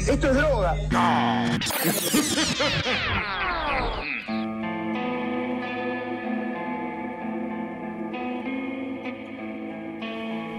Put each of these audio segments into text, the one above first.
Esto es droga.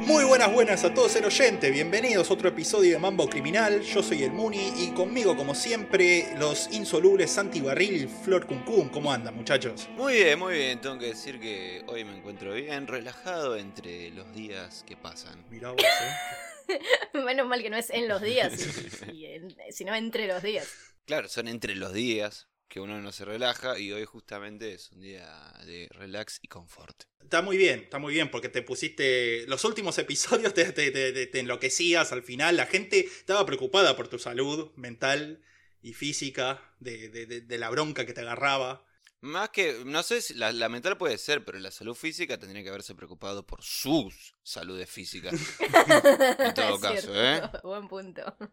Muy buenas, buenas a todos el oyente, bienvenidos a otro episodio de Mambo Criminal, yo soy el Muni y conmigo como siempre los insolubles Santi Barril y Flor Cuncún, ¿cómo andan muchachos? Muy bien, muy bien. Tengo que decir que hoy me encuentro bien, relajado entre los días que pasan. Mirá vos, eh. Menos mal que no es en los días, sino entre los días. Claro, son entre los días que uno no se relaja y hoy justamente es un día de relax y confort. Está muy bien, está muy bien porque te pusiste, los últimos episodios te, te- te- te enloquecías al final, la gente estaba preocupada por tu salud mental y física, de, de- de- de la bronca que te agarraba. Más que, no sé si la, la mental puede ser, pero la salud física tendría que haberse preocupado por sus saludes físicas. En todo Es caso, cierto, ¿eh? Buen punto.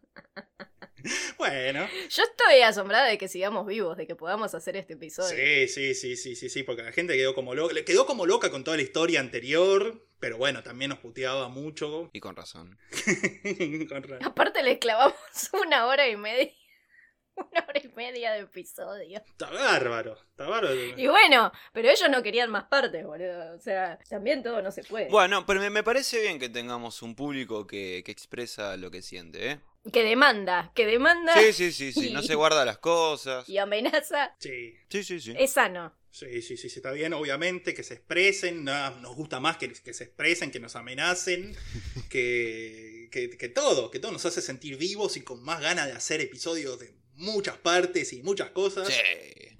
Bueno, Yo estoy asombrada de que sigamos vivos, de que podamos hacer este episodio. sí, sí, sí, sí, sí, sí, porque la gente quedó como loca, le quedó como loca con toda la historia anterior, pero bueno, también nos puteaba mucho. Y con razón. Con ra- Aparte le clavamos una hora y media. Una hora y media de episodio. Está bárbaro, está bárbaro. Y bueno, pero ellos no querían más partes, boludo. O sea, también todo no se puede. Bueno, pero me, me parece bien que tengamos un público que, que expresa lo que siente, ¿eh? Que demanda, que demanda Sí, sí, sí, sí. No se guarda las cosas. y amenaza. Sí, Sí, sí, sí. Es sano. sí, sí, sí, sí, está bien, obviamente, que se expresen, no, nos gusta más que, que se expresen, que nos amenacen, que, que, que todo, que todo nos hace sentir vivos y con más ganas de hacer episodios de muchas partes y muchas cosas. Sí.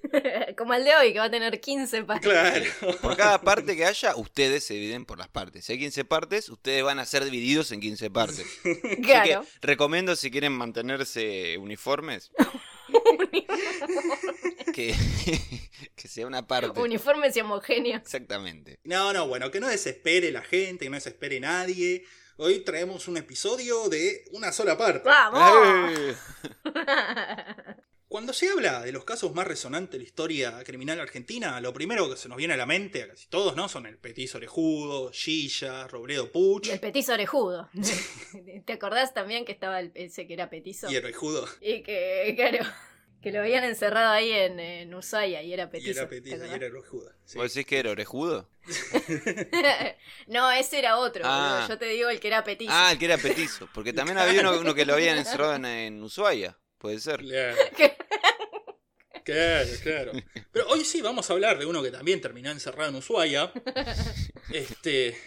Como el de hoy, que va a tener 15 partes. Claro. Por cada parte que haya, ustedes se dividen por las partes. Si hay 15 partes, ustedes van a ser divididos en 15 partes. Así Claro. que recomiendo si quieren mantenerse uniformes, que, que sea una parte. Uniformes y homogéneos. Exactamente. No, no, bueno, que no desespere la gente, que no desespere nadie. Hoy traemos un episodio de una sola parte. ¡Vamos! Cuando se habla de los casos más resonantes de la historia criminal argentina, lo primero que se nos viene a la mente, a casi todos, ¿no? Son el Petit Orejudo, Gilla, Robledo Puch Y el petizo orejudo. ¿Te acordás también que estaba el, ese que era petizo? y el Orejudo. Y que, claro, que lo habían encerrado ahí en, en Ushuaia y era Y petizo. era ¿te Petit y era Orejudo. sí. ¿Vos decís que era orejudo? no, ese era otro. Ah. boludo. Yo te digo el que era petizo. Ah, el que era petizo. Porque también había uno, uno que lo habían encerrado en, en Ushuaia. Puede ser. Claro. Claro, claro. Pero hoy sí vamos a hablar de uno que también terminó encerrado en Ushuaia. Este.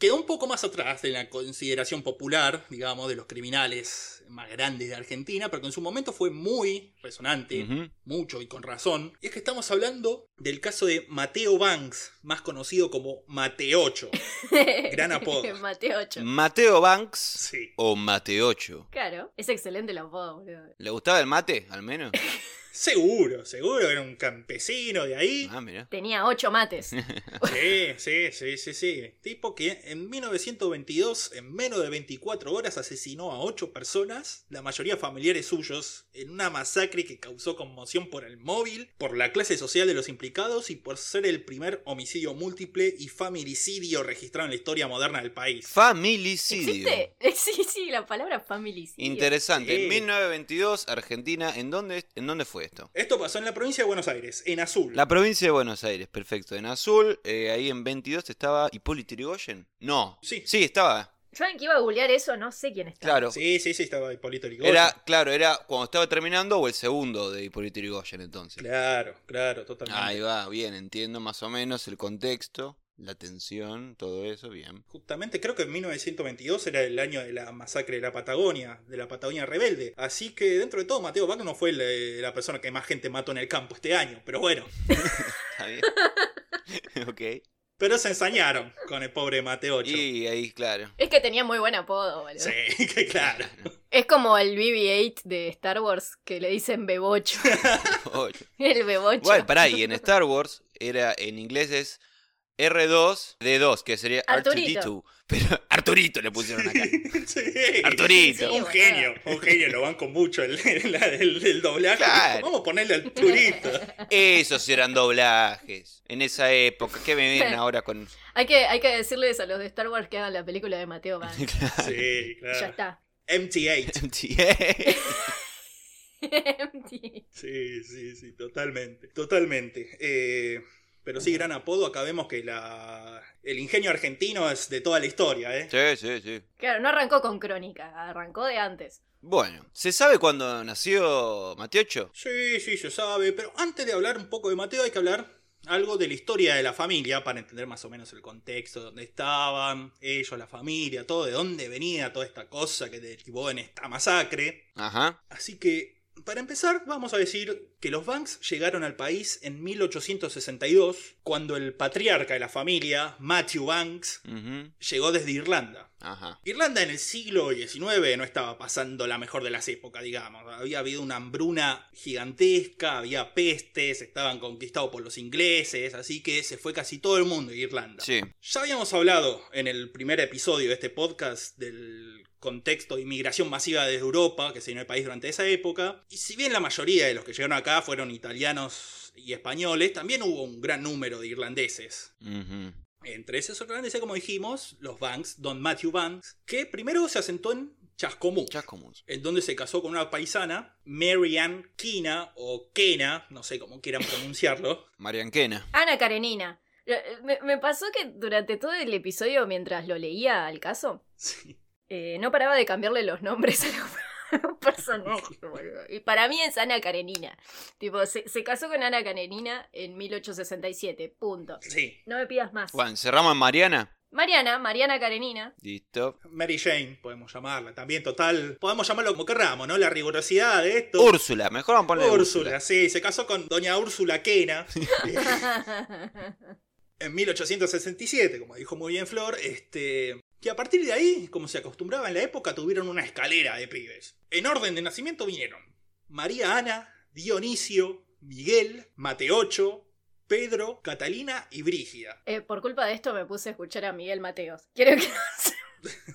Quedó un poco más atrás de la consideración popular, digamos, de los criminales más grandes de Argentina, pero que en su momento fue muy resonante, mucho y con razón. Y es que estamos hablando del caso de Mateo Banks, más conocido como Mateocho. Gran apodo. Mateo 8. Mateo Banks Sí. o Mateocho. Claro, es excelente el apodo, boludo. ¿Le gustaba el mate, al menos? Seguro, seguro, era un campesino de ahí. Ah, mira. Tenía ocho mates. Sí, sí, sí, sí, sí. Tipo que en 1922, en menos de 24 horas, asesinó a 8 personas, la mayoría familiares suyos, en una masacre que causó conmoción por el móvil, por la clase social de los implicados y por ser el primer homicidio múltiple y familicidio registrado en la historia moderna del país. Familicidio. ¿Existe? Sí, sí, la palabra familicidio. Interesante. Sí. En 1922, Argentina. ¿En dónde, ¿En dónde fue esto? Esto pasó en la provincia de Buenos Aires, en azul. La provincia de Buenos Aires, perfecto. En azul, eh, ahí en 22 estaba Hipólito Yrigoyen. No. Sí. Sí, estaba. ¿Saben que iba a googlear eso? No sé quién está. Claro. Sí, sí, sí, estaba Hipólito Yrigoyen. Era, claro, era cuando estaba terminando o el segundo de Hipólito Yrigoyen entonces. Claro, claro, totalmente. Ahí va, bien, entiendo más o menos el contexto, la tensión, todo eso, bien. Justamente creo que en 1922 era el año de la masacre de la Patagonia, de la Patagonia rebelde. Así que dentro de todo, Mateo Bach no fue la, la persona que más gente mató en el campo este año. Pero bueno, Está bien. ok. pero se ensañaron con el pobre Mateo. Y ahí, claro. Es que tenía muy buen apodo, boludo. Sí, que claro. Es como el BB-8 de Star Wars que le dicen Bebocho. El Bebocho. Bueno, pará, y en Star Wars era en inglés es R2D2, que sería Arturito. R2D2. Pero Arturito le pusieron acá. Sí. Arturito. Un Sí, genio, un genio, lo banco mucho el, el, el- el doblaje. Claro. Vamos a ponerle al turito. Esos eran doblajes. En esa época. ¿Qué me vienen ahora con.? Hay que, hay que decirles a los de Star Wars que hagan la película de Mateo Van. Sí, ya claro. está. MT8. MTA. Sí, sí, sí, totalmente. Totalmente. Eh, pero sí, gran apodo. Acá vemos que la, el ingenio argentino es de toda la historia, ¿eh? Sí, sí, sí. claro, no arrancó con Crónica, arrancó de antes. Bueno, ¿se sabe cuándo nació Mateocho? Sí, sí, se sabe. Pero antes de hablar un poco de Mateo, hay que hablar algo de la historia de la familia para entender más o menos el contexto, dónde estaban, ellos, la familia, todo, de dónde venía toda esta cosa que derivó en esta masacre. Ajá. Así que, para empezar, vamos a decir que los Banks llegaron al país en 1862, cuando el patriarca de la familia, Matthew Banks, llegó desde Irlanda. Ajá. Irlanda en el siglo XIX no estaba pasando la mejor de las épocas, digamos. Había habido una hambruna gigantesca, había pestes, estaban conquistados por los ingleses, así que se fue casi todo el mundo de Irlanda. Sí. Ya habíamos hablado en el primer episodio de este podcast del contexto de inmigración masiva desde Europa que se dio en el país durante esa época. Y si bien la mayoría de los que llegaron acá fueron italianos y españoles, también hubo un gran número de irlandeses. Entre esos irlandeses, como dijimos, los Banks, Don Matthew Banks, que primero se asentó en Chascomús, Chascomús. en donde se casó con una paisana, Mary Ann Kina, o Kena, no sé cómo quieran pronunciarlo. Marianquena. Ana Karenina. Eh, Me, me pasó que durante todo el episodio, mientras lo leía al caso, Sí. Eh, no paraba de cambiarle los nombres a los, personajes. Y para mí es Ana Karenina. Tipo, se, se casó con Ana Karenina en 1867. Punto. Sí. No me pidas más. Bueno, cerramos en Mariana. Mariana, Mariana Karenina. Listo. Mary Jane, podemos llamarla. También, total, podemos llamarlo como querramos, ¿no? La rigurosidad de esto. Úrsula, mejor vamos a ponerle Úrsula, sí, se casó con doña Úrsula Kena en 1867, como dijo muy bien Flor, este, que a partir de ahí, como se acostumbraba en la época, tuvieron una escalera de pibes. En orden de nacimiento vinieron María Ana, Dionisio, Miguel, Mateocho, Pedro, Catalina y Brígida. Eh, por culpa de esto me puse a escuchar a Miguel Mateos. Quiero que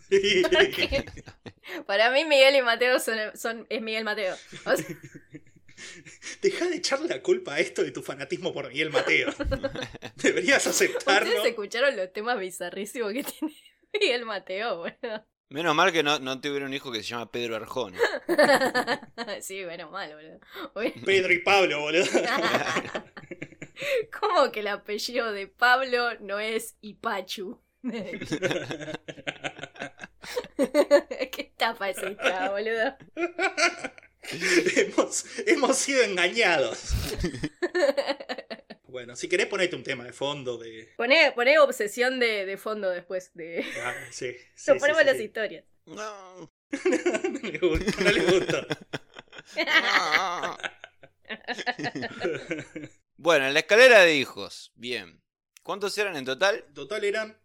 Para mí Miguel y Mateo son, son- es Miguel Mateo. O sea, Deja de echarle la culpa a esto de tu fanatismo por Miguel Mateo. Deberías aceptarlo. ¿Ustedes escucharon los temas bizarrísimos que tiene Miguel Mateo, boludo? Menos mal que no, no tuvieron un hijo que se llama Pedro Arjona. sí, bueno, mal, boludo. Pedro y Pablo, boludo. ¿Cómo que el apellido de Pablo no es Ipachu? ¿Qué estafa es esta, boludo? hemos, hemos sido engañados. Bueno, si querés ponete un tema de fondo de... Poné, poné obsesión de, de fondo después de... Ah, sí, sí, Lo sí, ponemos sí, las sí. historias. No. no le gusta, no le gusta. no. bueno, en la escalera de hijos. Bien. ¿Cuántos eran en total? Total eran...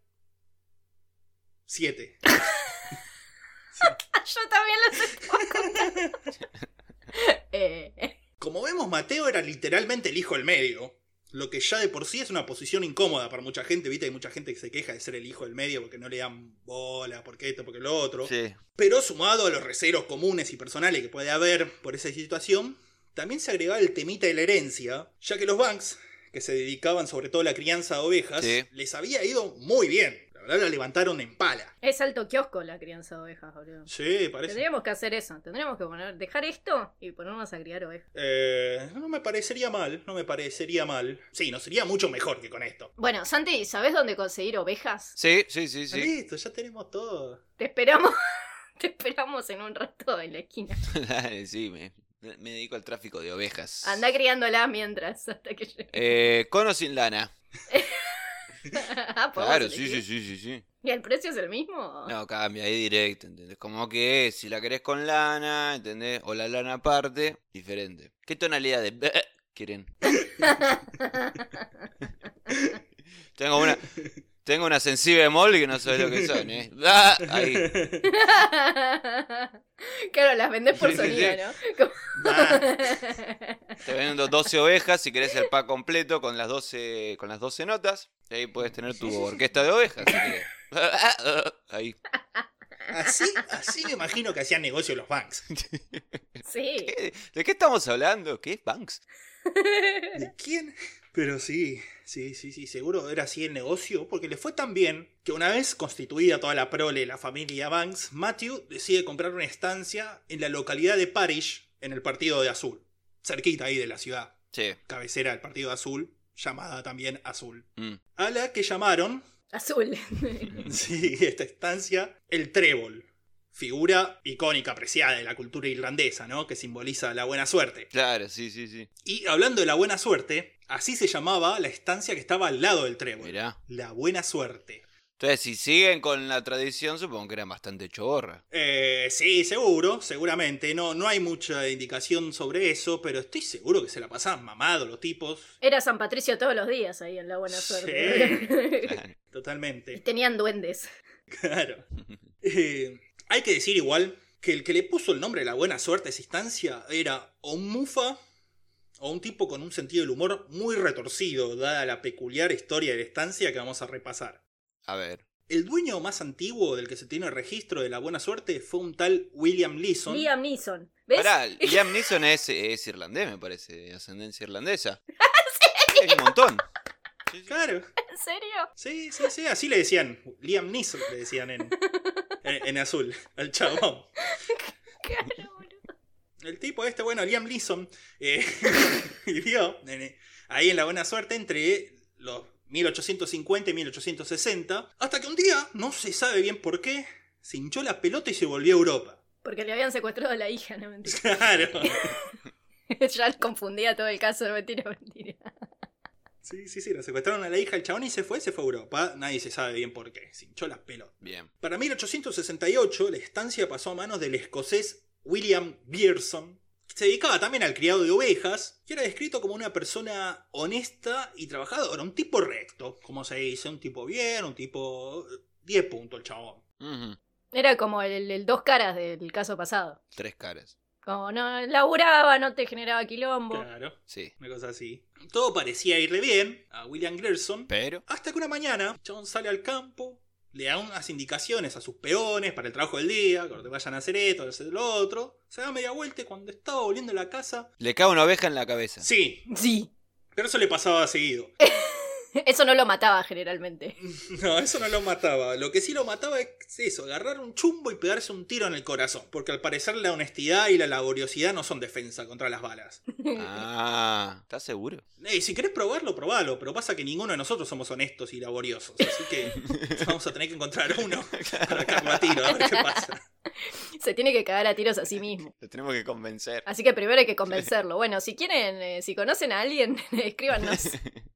Siete. Yo también los estaba contando. Eh, Como vemos, Mateo era literalmente el hijo del medio. Lo que ya de por sí es una posición incómoda para mucha gente. Viste, hay mucha gente que se queja de ser el hijo del medio porque no le dan bola, porque esto, porque lo otro. Sí. Pero sumado a los recelos comunes y personales que puede haber por esa situación, también se agregaba el temita de la herencia, ya que los Banks, que se dedicaban sobre todo a la crianza de ovejas, Sí. les había ido muy bien. La verdad la levantaron en pala. es alto kiosco la crianza de ovejas, boludo. Sí, parece. Tendríamos que hacer eso. Tendríamos que poner, dejar esto y ponernos a criar ovejas. Eh, no me parecería mal, no me parecería mal. Sí, no sería mucho mejor que con esto. Bueno, Santi, ¿sabes dónde conseguir ovejas? Sí, sí, sí, sí. Listo, ya tenemos todo. Te esperamos. Te esperamos en un rato en la esquina. Dale, sí, me, me dedico al tráfico de ovejas. Anda criándola mientras hasta que llegue. Eh, con o sin lana. Ah, ¿podemos Claro, sí, sí, sí, sí, sí. ¿Y el precio es el mismo? No, cambia ahí directo, ¿entendés? Como que si la querés con lana, ¿entendés? O la lana aparte, diferente. ¿Qué tonalidad de quieren? Tengo una tengo una sensible mol que no sabes lo que son, ¿eh? Ah, Ahí. claro, las vendés por sonido. ¿no? Como- Ah, Te vendo 12 ovejas si querés el pack completo con las 12 con las 12 notas. Y ahí puedes tener tu orquesta de ovejas si querés. Ahí. así, así me imagino que hacían negocio los Banks. sí. ¿Qué- ¿De qué estamos hablando? ¿Qué es Banks? ¿De quién? Pero sí, sí, sí, sí, seguro era así el negocio, porque le fue tan bien que una vez constituida toda la prole, la familia Banks, Matthew decide comprar una estancia en la localidad de Parish, en el partido de Azul, cerquita ahí de la ciudad, Sí. cabecera del partido de Azul, llamada también Azul, Mm. a la que llamaron, Azul. sí, esta estancia, el trébol. Figura icónica, apreciada de la cultura irlandesa, ¿no? Que simboliza la buena suerte. Claro, sí, sí, sí. Y hablando de la buena suerte, así se llamaba la estancia que estaba al lado del trébol. Mirá. La buena suerte. Entonces, si siguen con la tradición, supongo que eran bastante choborra. Eh, sí, seguro, seguramente. No, no hay mucha indicación sobre eso, pero estoy seguro que se la pasaban mamados los tipos. Era San Patricio todos los días ahí en la buena Sí. suerte. Y Totalmente. tenían duendes. Claro. Eh, hay que decir igual que el que le puso el nombre a la buena suerte a esa instancia era o un mufa o un tipo con un sentido del humor muy retorcido, dada la peculiar historia de la estancia que vamos a repasar. A ver. El dueño más antiguo del que se tiene registro de la buena suerte fue un tal William Leeson. Liam Neeson. ¿Ves? Pará, Liam Neeson es, es irlandés, me parece, de ascendencia irlandesa. Es un montón. Sí, sí. Claro, ¿En serio? sí, sí, sí, así le decían. Liam Neeson le decían en, en, en azul, al chabón. Claro. El tipo este, bueno, Liam Neeson, eh, vivió en- ahí en la buena suerte entre los 1850 y 1860, hasta que un día, no se sabe bien por qué, se hinchó la pelota y se volvió a Europa. Porque le habían secuestrado a la hija, no mentira. Claro. ya confundía todo el caso, no mentira, mentira. Sí, sí, sí, lo secuestraron a la hija, el chabón y se fue, se fue a Europa. Nadie se sabe bien por qué, se hinchó las pelotas. Bien. Para 1868, la estancia pasó a manos del escocés William Beerson, que se dedicaba también al criado de ovejas, y era descrito como una persona honesta y trabajadora, un tipo recto, como se dice, un tipo bien, un tipo... 10 puntos el chabón. Era como el, el dos caras del caso pasado. Tres caras. Como no laburaba, no te generaba quilombo. Claro, Sí. una cosa así. Todo parecía irle bien a William Gerson, Pero. hasta que una mañana el chabón sale al campo, le da unas indicaciones a sus peones para el trabajo del día, que vayan a hacer esto, hacer lo otro, se da media vuelta y cuando estaba volviendo a la casa... Le cae una oveja en la cabeza. Sí, Sí. pero eso le pasaba seguido. Eso no lo mataba generalmente. No, eso no lo mataba. Lo que sí lo mataba es eso, agarrar un chumbo y pegarse un tiro en el corazón. Porque al parecer la honestidad y la laboriosidad no son defensa contra las balas. Ah, ¿estás seguro? Ey, si querés probarlo, probalo. Pero pasa que ninguno de nosotros somos honestos y laboriosos. Así que vamos a tener que encontrar uno para cagarlo a tiro, a ver qué pasa. Se tiene que cagar a tiros a sí mismo. Lo tenemos que convencer. Así que primero hay que convencerlo. Bueno, si quieren, eh, si conocen a alguien, escríbanos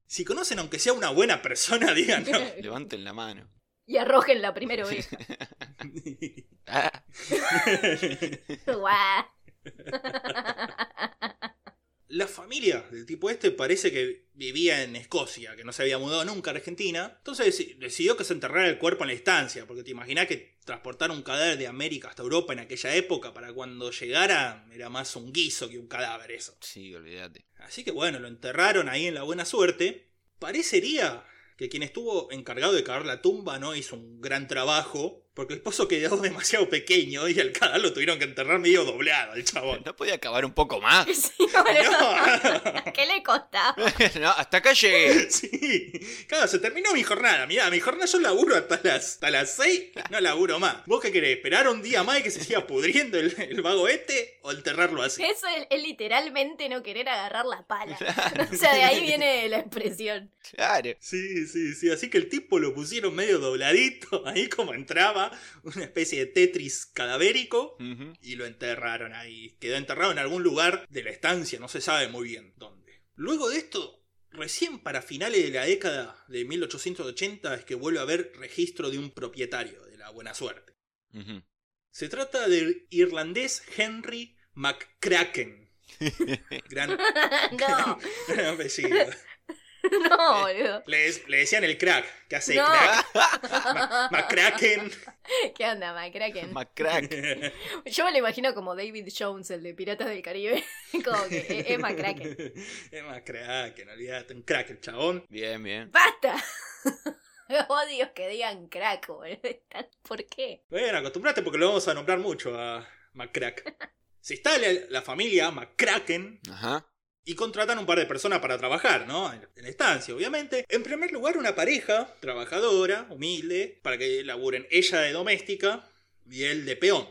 Si conocen, aunque sea una buena persona, díganos. Levanten la mano. y arrojen la primera. Ah, Guau. La familia del tipo este parece que vivía en Escocia, que no se había mudado nunca a Argentina. Entonces deci- decidió que se enterrara el cuerpo en la estancia, porque te imaginás que transportar un cadáver de América hasta Europa en aquella época, para cuando llegara, era más un guiso que un cadáver eso. sí, olvídate. Así que bueno, lo enterraron ahí en la buena suerte. Parecería que quien estuvo encargado de cavar la tumba no hizo un gran trabajo, porque el pozo quedó demasiado pequeño y al cadáver lo tuvieron que enterrar medio doblado, el chabón. ¿No podía acabar un poco más? Sí. No. ¿Qué le costaba? no, hasta acá llegué. Sí, claro, se terminó mi jornada. Mirá, mi jornada yo laburo hasta las, hasta las 6, no laburo más. ¿Vos qué querés? ¿Esperar un día más y que se siga pudriendo el, el vago este o enterrarlo así? Eso es, es literalmente no querer agarrar la pala. O sea, de ahí viene la expresión. Claro. Sí, sí, sí. Así que el tipo lo pusieron medio dobladito, ahí como entraba, una especie de Tetris cadavérico, y lo enterraron ahí. Quedó enterrado en algún lugar de la estancia, no se sabe muy bien dónde. Luego de esto, recién para finales de la década de 1880 es que vuelve a haber registro de un propietario de la buena suerte. Se trata del irlandés Henry McCracken. Gran, No, gran apellido. no, boludo. Le, le decían el crack. ¿Qué hace No. crack? Ma- McCracken. ¿Qué onda, Macracken? Macrack. Yo me lo imagino como David Jones, el de Piratas del Caribe. como que es- es Macracken. es McCracken, olvídate. Un crack el chabón. Bien, bien. ¡Basta! Odio que digan crack, boludo. ¿Por qué? Bueno, acostumbrate porque lo vamos a nombrar mucho a McCrack. Si está la, la familia McCracken, Ajá. Y contratan un par de personas para trabajar, ¿no? En la estancia, obviamente. En primer lugar, una pareja, trabajadora, humilde, para que laburen ella de doméstica y él de peón.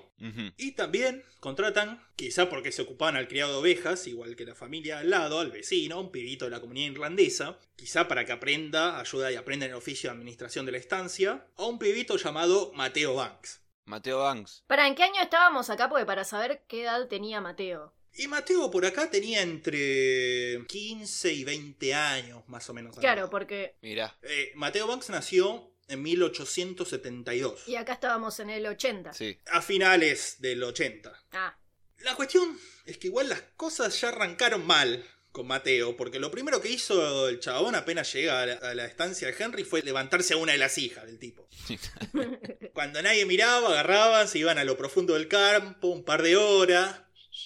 Y también contratan, quizá porque se ocupaban al criado de ovejas, igual que la familia al lado, al vecino, un pibito de la comunidad irlandesa, quizá para que aprenda, ayuda y aprenda en el oficio de administración de la estancia, a un pibito llamado Mateo Banks. Mateo Banks. ¿Para en qué año estábamos acá? Porque para saber qué edad tenía Mateo. Y Mateo por acá tenía entre 15 y 20 años, más o menos. Claro, porque. Mirá. Eh, Mateo Banks nació en 1872, Y acá estábamos en el 80. Sí. a finales del 80. Ah, La cuestión es que igual las cosas ya arrancaron mal con Mateo, porque lo primero que hizo el chabón apenas llega a la, a la estancia de Henry fue levantarse a una de las hijas del tipo. Cuando nadie miraba, agarraban, se iban a lo profundo del campo, un par de horas.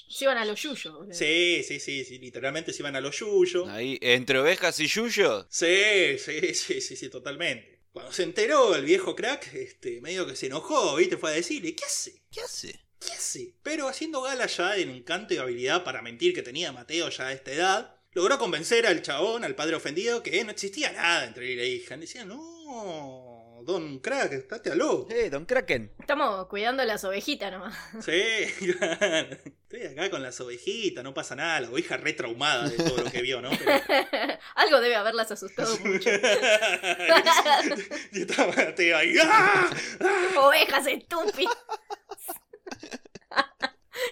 Se iban a los yuyos. Sí, sí, sí, sí, literalmente se iban a lo yuyo. Ahí, entre ovejas y yuyos. Sí, sí, sí, sí, sí, totalmente. Cuando se enteró el viejo crack, este, medio que se enojó, ¿viste? Fue a decirle, ¿qué hace? ¿Qué hace? ¿Qué hace? Pero haciendo gala ya del encanto y habilidad para mentir que tenía Mateo ya a esta edad, logró convencer al chabón, al padre ofendido, que no existía nada entre él y la hija. Decía, no, don crack, estate a loco. Eh, Don Kraken. Estamos cuidando las ovejitas nomás. Sí, claro. Estoy acá con las ovejitas, no pasa nada, la oveja re traumada de todo lo que vio, ¿no? Pero- Algo debe haberlas asustado mucho. y estaba ahí. ¡ah! Ovejas estúpidas.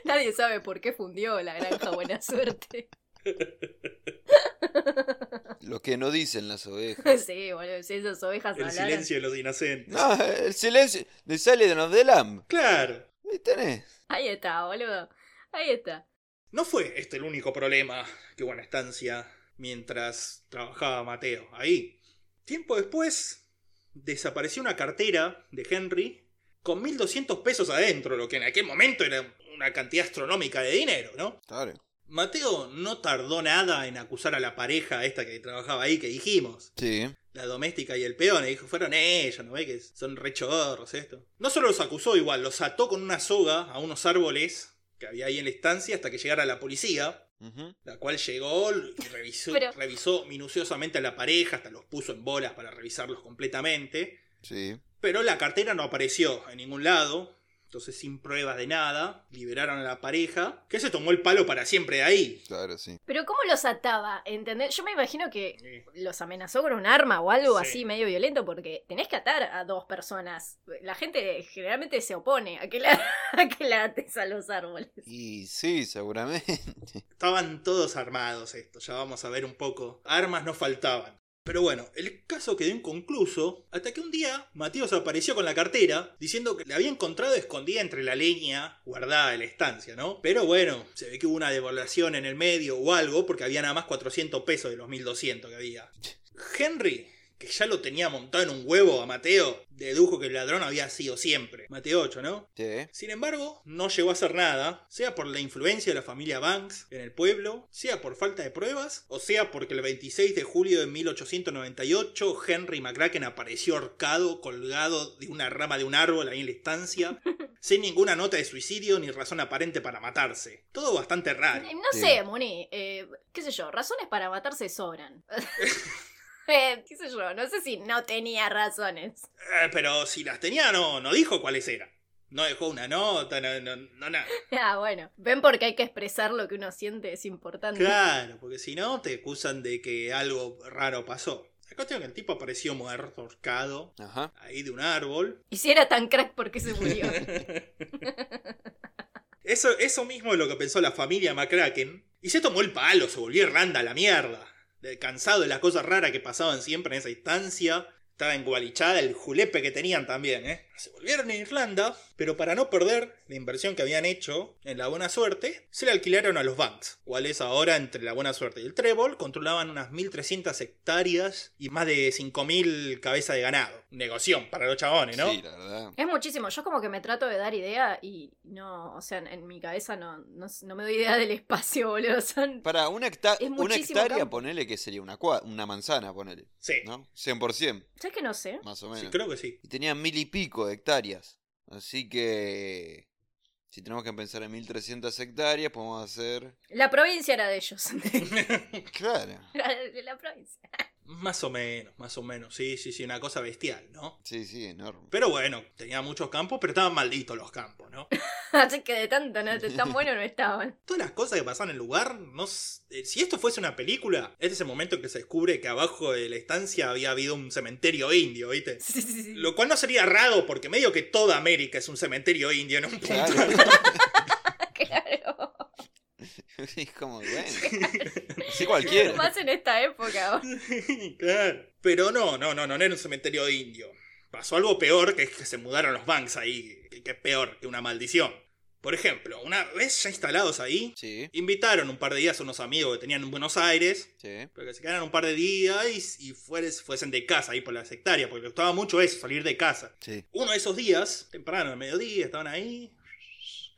Nadie sabe por qué fundió la granja Buena Suerte. Lo que no dicen las ovejas. Sí, boludo, si esas ovejas El hablaran. silencio de los inocentes. No, el silencio de los de Lamb. Claro. Ahí tenés. Ahí está, boludo. Ahí está. No fue este el único problema que hubo en la estancia mientras trabajaba Mateo. Ahí. Tiempo después, desapareció una cartera de Henry con 1200 pesos adentro, lo que en aquel momento era una cantidad astronómica de dinero, ¿no? Claro. Mateo no tardó nada en acusar a la pareja esta que trabajaba ahí, que dijimos. Sí. La doméstica y el peón, y dijo, fueron ellos, ¿no ve? Que son rechorros esto. No solo los acusó igual, los ató con una soga a unos árboles que había ahí en la estancia hasta que llegara la policía, la cual llegó y revisó, Pero- revisó minuciosamente a la pareja, hasta los puso en bolas para revisarlos completamente. Sí. Pero la cartera no apareció en ningún lado. Entonces, sin pruebas de nada, liberaron a la pareja, que se tomó el palo para siempre de ahí. Claro, sí. Pero ¿cómo los ataba? ¿Entendés? Yo me imagino que los amenazó con un arma o algo Sí. así medio violento porque tenés que atar a dos personas. La gente generalmente se opone a que la, a que la ates a los árboles. Y sí, seguramente. Estaban todos armados estos, ya vamos a ver un poco. Armas no faltaban. Pero bueno, el caso quedó inconcluso hasta que un día Mateo se apareció con la cartera diciendo que la había encontrado escondida entre la leña guardada de la estancia, ¿no? Pero bueno, se ve que hubo una devaluación en el medio o algo porque había nada más 400 pesos de los 1200 que había. Henry, que ya lo tenía montado en un huevo a Mateo, dedujo que el ladrón había sido siempre. Mateo 8, ¿no? Sí. Sin embargo, no llegó a hacer nada, sea por la influencia de la familia Banks en el pueblo, sea por falta de pruebas, o sea porque el 26 de julio de 1898 Henry McCracken apareció ahorcado, colgado de una rama de un árbol ahí en la estancia, sin ninguna nota de suicidio ni razón aparente para matarse. Todo bastante raro. No sé, Moni, eh, qué sé yo, razones para matarse sobran. Eh, qué sé yo, no sé si no tenía razones. Eh, pero si las tenía, no, no dijo cuáles eran. No dejó una nota, no, no, no nada. Ah, bueno, ven porque hay que expresar lo que uno siente, es importante. Claro, porque si no te acusan de que algo raro pasó. La cuestión es que el tipo apareció muerto, ahorcado, Ajá. ahí de un árbol. Y si era tan crack, ¿por qué se murió? Eso, eso mismo es lo que pensó la familia McCracken. Y se tomó el palo, se volvió Irlanda a la mierda. Cansado de las cosas raras que pasaban siempre en esa instancia. Estaba engualichada el julepe que tenían también, ¿eh? Se volvieron a Irlanda, pero para no perder la inversión que habían hecho en la buena suerte, se le alquilaron a los Banks, cuales ahora entre la buena suerte y el Trébol controlaban unas 1.300 hectáreas y más de 5.000 cabezas de ganado. Negoción para los chabones, ¿no? Sí, la verdad. Es muchísimo. Yo como que me trato de dar idea y no, o sea, en mi cabeza no, no, no me doy idea del espacio, boludo. Son... Para una, hecta- Es una muchísimo hectárea, campo. ponele que sería una, cua- una manzana, ponele. Sí, ¿No? 100%, ¿Sabes que no sé? más o sí, menos. creo que sí. Y tenían mil y pico de hectáreas. Así que. Si tenemos que pensar en 1300 hectáreas, podemos hacer. La provincia era de ellos. Claro. Era de la provincia. Más o menos, más o menos. Sí, sí, sí, una cosa bestial, ¿no? Sí, sí, enorme. Pero bueno, tenía muchos campos, pero estaban malditos los campos, ¿no? Así que de tanto, no, de tan bueno no estaban. Todas las cosas que pasaban en el lugar, no eh, si esto fuese una película, este es el momento en que se descubre que abajo de la estancia había habido un cementerio indio, ¿viste? Sí, sí, sí. Lo cual no sería raro porque medio que toda América es un cementerio indio en un punto. Claro. Claro. es como, bueno. Sí, cualquiera. Más en esta época. claro. Pero no, no, no, no, no era un cementerio indio. Pasó algo peor, que es que se mudaron los banks ahí, que, que es peor que una maldición. Por ejemplo, una vez ya instalados ahí, Sí, invitaron un par de días a unos amigos que tenían en Buenos Aires, sí. para que se quedaran un par de días y, y fueres- fuesen de casa ahí por las hectáreas, porque les gustaba mucho eso, salir de casa. Sí. Uno de esos días, temprano, al mediodía, estaban ahí,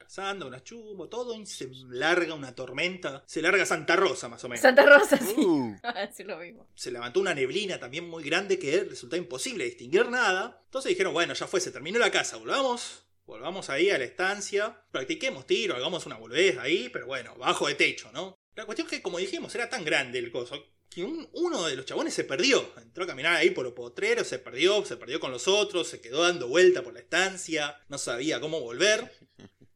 cazando unas chumbo, todo, y se larga una tormenta. Se larga Santa Rosa, más o menos. Santa Rosa, sí. Uh, Va a decir lo mismo. se levantó una neblina también muy grande que resultaba imposible distinguir nada. Entonces dijeron, bueno, ya fue, se terminó la casa, volvamos. Volvamos ahí a la estancia, practiquemos tiro, hagamos una boludez ahí, pero bueno, bajo de techo, ¿no? La cuestión es que, como dijimos, era tan grande el coso que un- uno de los chabones se perdió. Entró a caminar ahí por los potreros, se perdió, se perdió con los otros, se quedó dando vuelta por la estancia, no sabía cómo volver.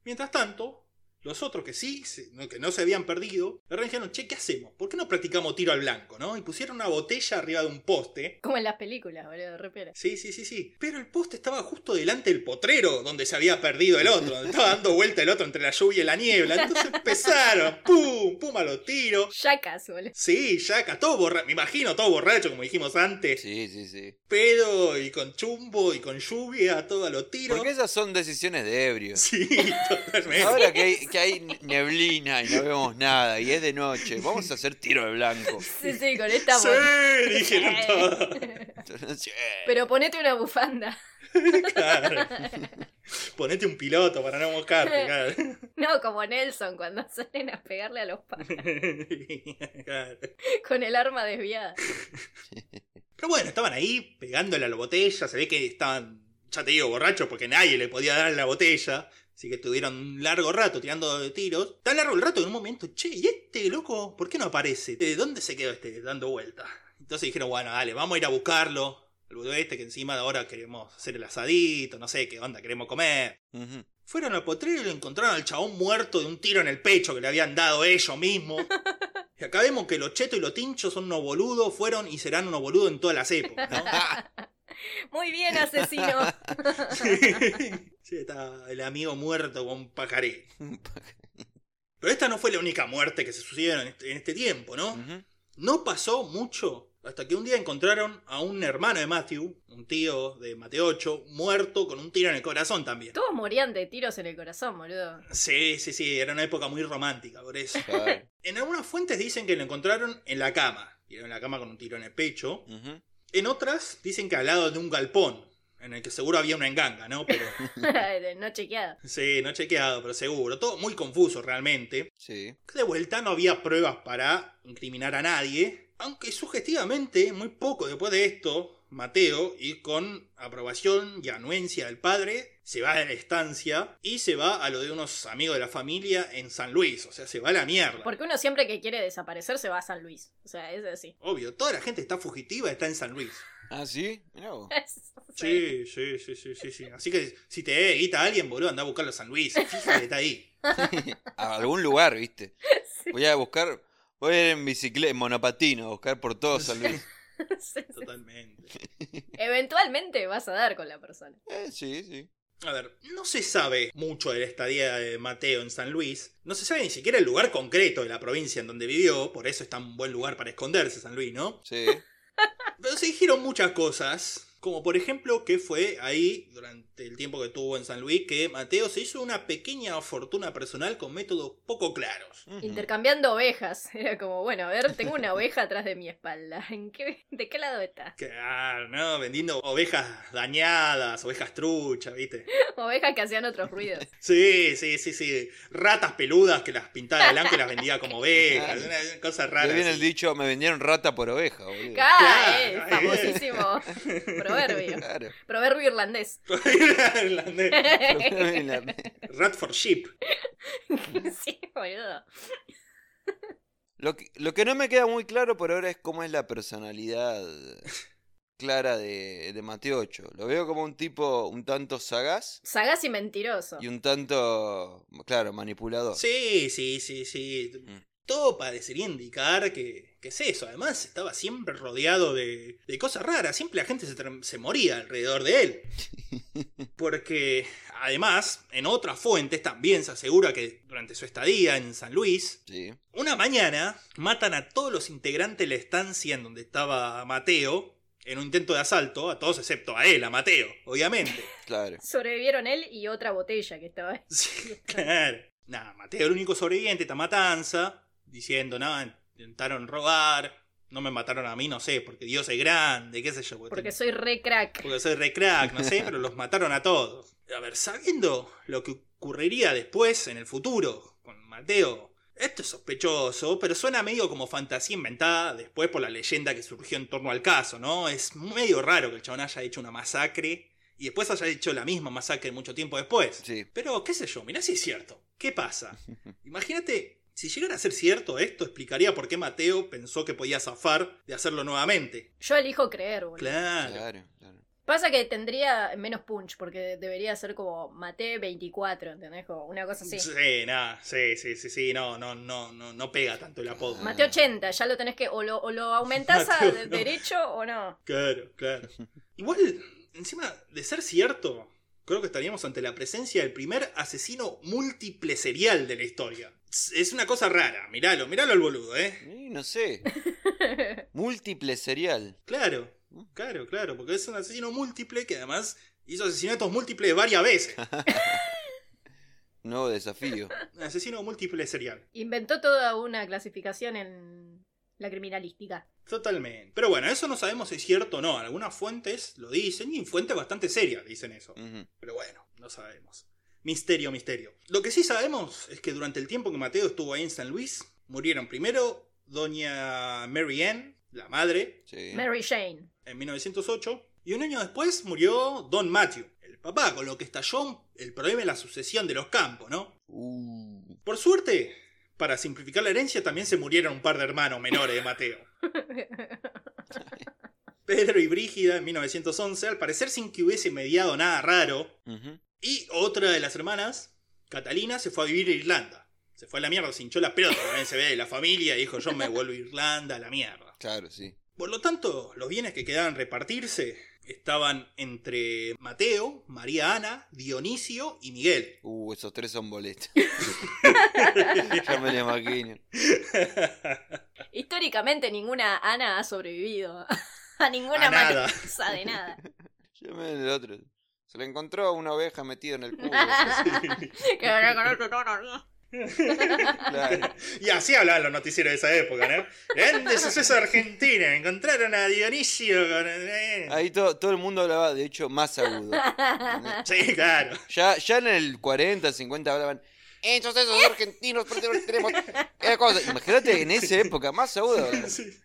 Mientras tanto, los otros que sí, que no se habían perdido, le dijeron, che, ¿qué hacemos? ¿Por qué no practicamos tiro al blanco, no? Y pusieron una botella arriba de un poste. Como en las películas, boludo, repera. Sí, sí, sí, sí. Pero el poste estaba justo delante del potrero donde se había perdido el otro, donde estaba dando vuelta el otro entre la lluvia y la niebla. Entonces empezaron, pum, pum a los tiros. Yacas, boludo. Sí, ya, todo borracho, me imagino todo borracho, como dijimos antes. sí, sí, sí. Pedo y con chumbo y con lluvia, todo a los tiros. Porque esas son decisiones de ebrios. Sí, totalmente. Ahora que hay, que hay neblina y no vemos nada y es de noche, vamos a hacer tiro de blanco. Sí, sí, con esta Sí, dijeron. Pero ponete una bufanda. Claro. Ponete un piloto para no mojarte, claro. No, como Nelson cuando salen a pegarle a los palos Claro. con el arma desviada. Pero bueno, estaban ahí pegándole a la botella. Se ve que estaban, ya te digo, borrachos porque nadie le podía dar la botella. Así que estuvieron un largo rato tirando de tiros. Tan largo el rato que en un momento, che, ¿y este loco por qué no aparece? ¿De dónde se quedó este dando vuelta? Entonces dijeron, bueno, dale, vamos a ir a buscarlo. El boludo este que encima de ahora queremos hacer el asadito, no sé qué onda, queremos comer. Fueron al potrero y lo encontraron al chabón muerto de un tiro en el pecho que le habían dado ellos mismos. Y acá vemos que los chetos y los tinchos son unos boludos, fueron y serán unos boludos en todas las épocas, ¿no? Muy bien, asesino. sí, está el amigo muerto con pajaré. Pero esta no fue la única muerte que se sucedió en este, en este tiempo, ¿no? No pasó mucho hasta que un día encontraron a un hermano de Matthew, un tío de Mateo 8, muerto con un tiro en el corazón también. Todos morían de tiros en el corazón, boludo. Sí, sí, sí, era una época muy romántica, por eso. En algunas fuentes dicen que lo encontraron en la cama. Tiró en la cama con un tiro en el pecho. En otras dicen que al lado de un galpón. En el que seguro había una enganga, ¿no? Pero. no chequeado. sí, no chequeado, pero seguro. Todo muy confuso realmente. Sí. De vuelta no había pruebas para incriminar a nadie. Aunque sugestivamente, muy poco después de esto, Mateo, y con aprobación y anuencia del padre, se va de la estancia y se va a lo de unos amigos de la familia en San Luis. O sea, se va a la mierda. Porque uno siempre que quiere desaparecer se va a San Luis. O sea, es así. Obvio, toda la gente está fugitiva, está en San Luis. Ah, sí. Mirá vos. Sí, sí, sí, sí, sí, sí. Así que si te guita a alguien, boludo, anda a buscarlo a San Luis. Fíjate, está ahí. A algún lugar, viste. Sí, Voy a buscar. Voy a ir en bicicleta, en monopatino, a buscar por todo San Luis. sí, sí. Totalmente. Eventualmente vas a dar con la persona. Eh, sí, sí. A ver, no se sabe mucho de la estadía de Mateo en San Luis. No se sabe ni siquiera el lugar concreto de la provincia en donde vivió. Por eso es tan buen lugar para esconderse San Luis, ¿no? Sí. Pero se dijeron muchas cosas. Como por ejemplo que fue ahí, durante el tiempo que tuvo en San Luis, que Mateo se hizo una pequeña fortuna personal con métodos poco claros. Intercambiando ovejas. Era como, bueno, a ver, tengo una oveja atrás de mi espalda. ¿En qué, ¿De qué lado está? Claro, ¿no? Vendiendo ovejas dañadas, ovejas truchas, ¿viste? Ovejas que hacían otros ruidos. Sí, sí, sí, sí. Ratas peludas que las pintaba de blanco y las vendía como ovejas. Una cosa rara. viene así. el dicho, me vendieron rata por oveja, boludo. Eh, Claro, famosísimo. Proverbio. Claro. Proverbio irlandés. Irlandés. Radford Ship. sí, boludo. Lo que, lo que no me queda muy claro por ahora es cómo es la personalidad clara de, de Mateo 8. Lo veo como un tipo un tanto sagaz Sagaz y mentiroso. y un tanto, claro, manipulador. Sí, sí, sí, sí. Mm. Todo parecería indicar que, que es eso. Además, estaba siempre rodeado de, de cosas raras. Siempre la gente se, moría alrededor de él. Porque, además, en otras fuentes también se asegura que durante su estadía en San Luis, Sí, una mañana matan a todos los integrantes de la estancia en donde estaba Mateo. En un intento de asalto, a todos excepto a él, a Mateo, obviamente. claro. Sobrevivieron él y otra botella que estaba ahí. Sí, claro. Nada, Mateo, el único sobreviviente, esta matanza, diciendo, nada, intentaron robar, no me mataron a mí, no sé, porque Dios es grande, qué sé yo. Porque soy re crack. porque soy re crack, no sé, pero los mataron a todos. A ver, sabiendo lo que ocurriría después, en el futuro, con Mateo, esto es sospechoso, pero suena medio como fantasía inventada después por la leyenda que surgió en torno al caso, ¿no? Es medio raro que el chabón haya hecho una masacre y después haya hecho la misma masacre mucho tiempo después. Sí. Pero, qué sé yo, mirá si es cierto. ¿Qué pasa? Imagínate, si llegara a ser cierto esto, explicaría por qué Mateo pensó que podía zafar de hacerlo nuevamente. Yo elijo creer, boludo. Claro. Claro, claro. Pasa que tendría menos punch, porque debería ser como Mate 24, ¿entendés? Como una cosa así. Sí, nada, sí, sí, sí, sí, no, no, no, no, no pega tanto el apodo. Ah. Mate 80, ya lo tenés que. O lo, o lo aumentás a Mateo, de- no. derecho o no. Claro, claro. Igual, encima de ser cierto, creo que estaríamos ante la presencia del primer asesino múltiple serial de la historia. Es una cosa rara, miralo, miralo al boludo, ¿eh? Y no sé. Múltiple serial. Claro, claro, claro, porque es un asesino múltiple que además hizo asesinatos múltiples varias veces. Nuevo desafío. Un asesino múltiple serial. Inventó toda una clasificación en la criminalística. Totalmente. Pero bueno, eso no sabemos si es cierto o no. Algunas fuentes lo dicen y fuentes bastante serias dicen eso. Pero bueno, no sabemos. Misterio, misterio. Lo que sí sabemos es que durante el tiempo que Mateo estuvo ahí en San Luis, murieron primero doña Mary Ann, la madre, Sí. Mary Jane. en 1908, y un año después murió Don Matthew, el papá, con lo que estalló el problema de la sucesión de los campos, ¿no? Uh, Por suerte, para simplificar la herencia, también se murieron un par de hermanos menores de Mateo. Pedro y Brígida en 1911, al parecer sin que hubiese mediado nada raro. Y otra de las hermanas, Catalina, se fue a vivir a Irlanda. Se fue a la mierda, se hinchó la pelota también se ve de la familia y dijo yo me vuelvo a Irlanda a la mierda. Claro, sí. Por lo tanto, los bienes que quedaban repartirse estaban entre Mateo, María Ana, Dionisio y Miguel. Uh, esos tres son boletos. ya me lo imagino. Históricamente ninguna Ana ha sobrevivido a ninguna A nada. de nada. Yo me el otro. Se le encontró una oveja metida en el culo. Claro. Y así hablaban los noticieros de esa época, ¿no? Grande suceso de Argentina, encontraron a Dionisio con... eh. Ahí to- todo el mundo hablaba, de hecho, más agudo. Sí, claro. Ya, ya en el 40, 50 hablaban. Esos esos argentinos tenemos. eh, cosa". Imagínate en esa época, más agudo. Sí.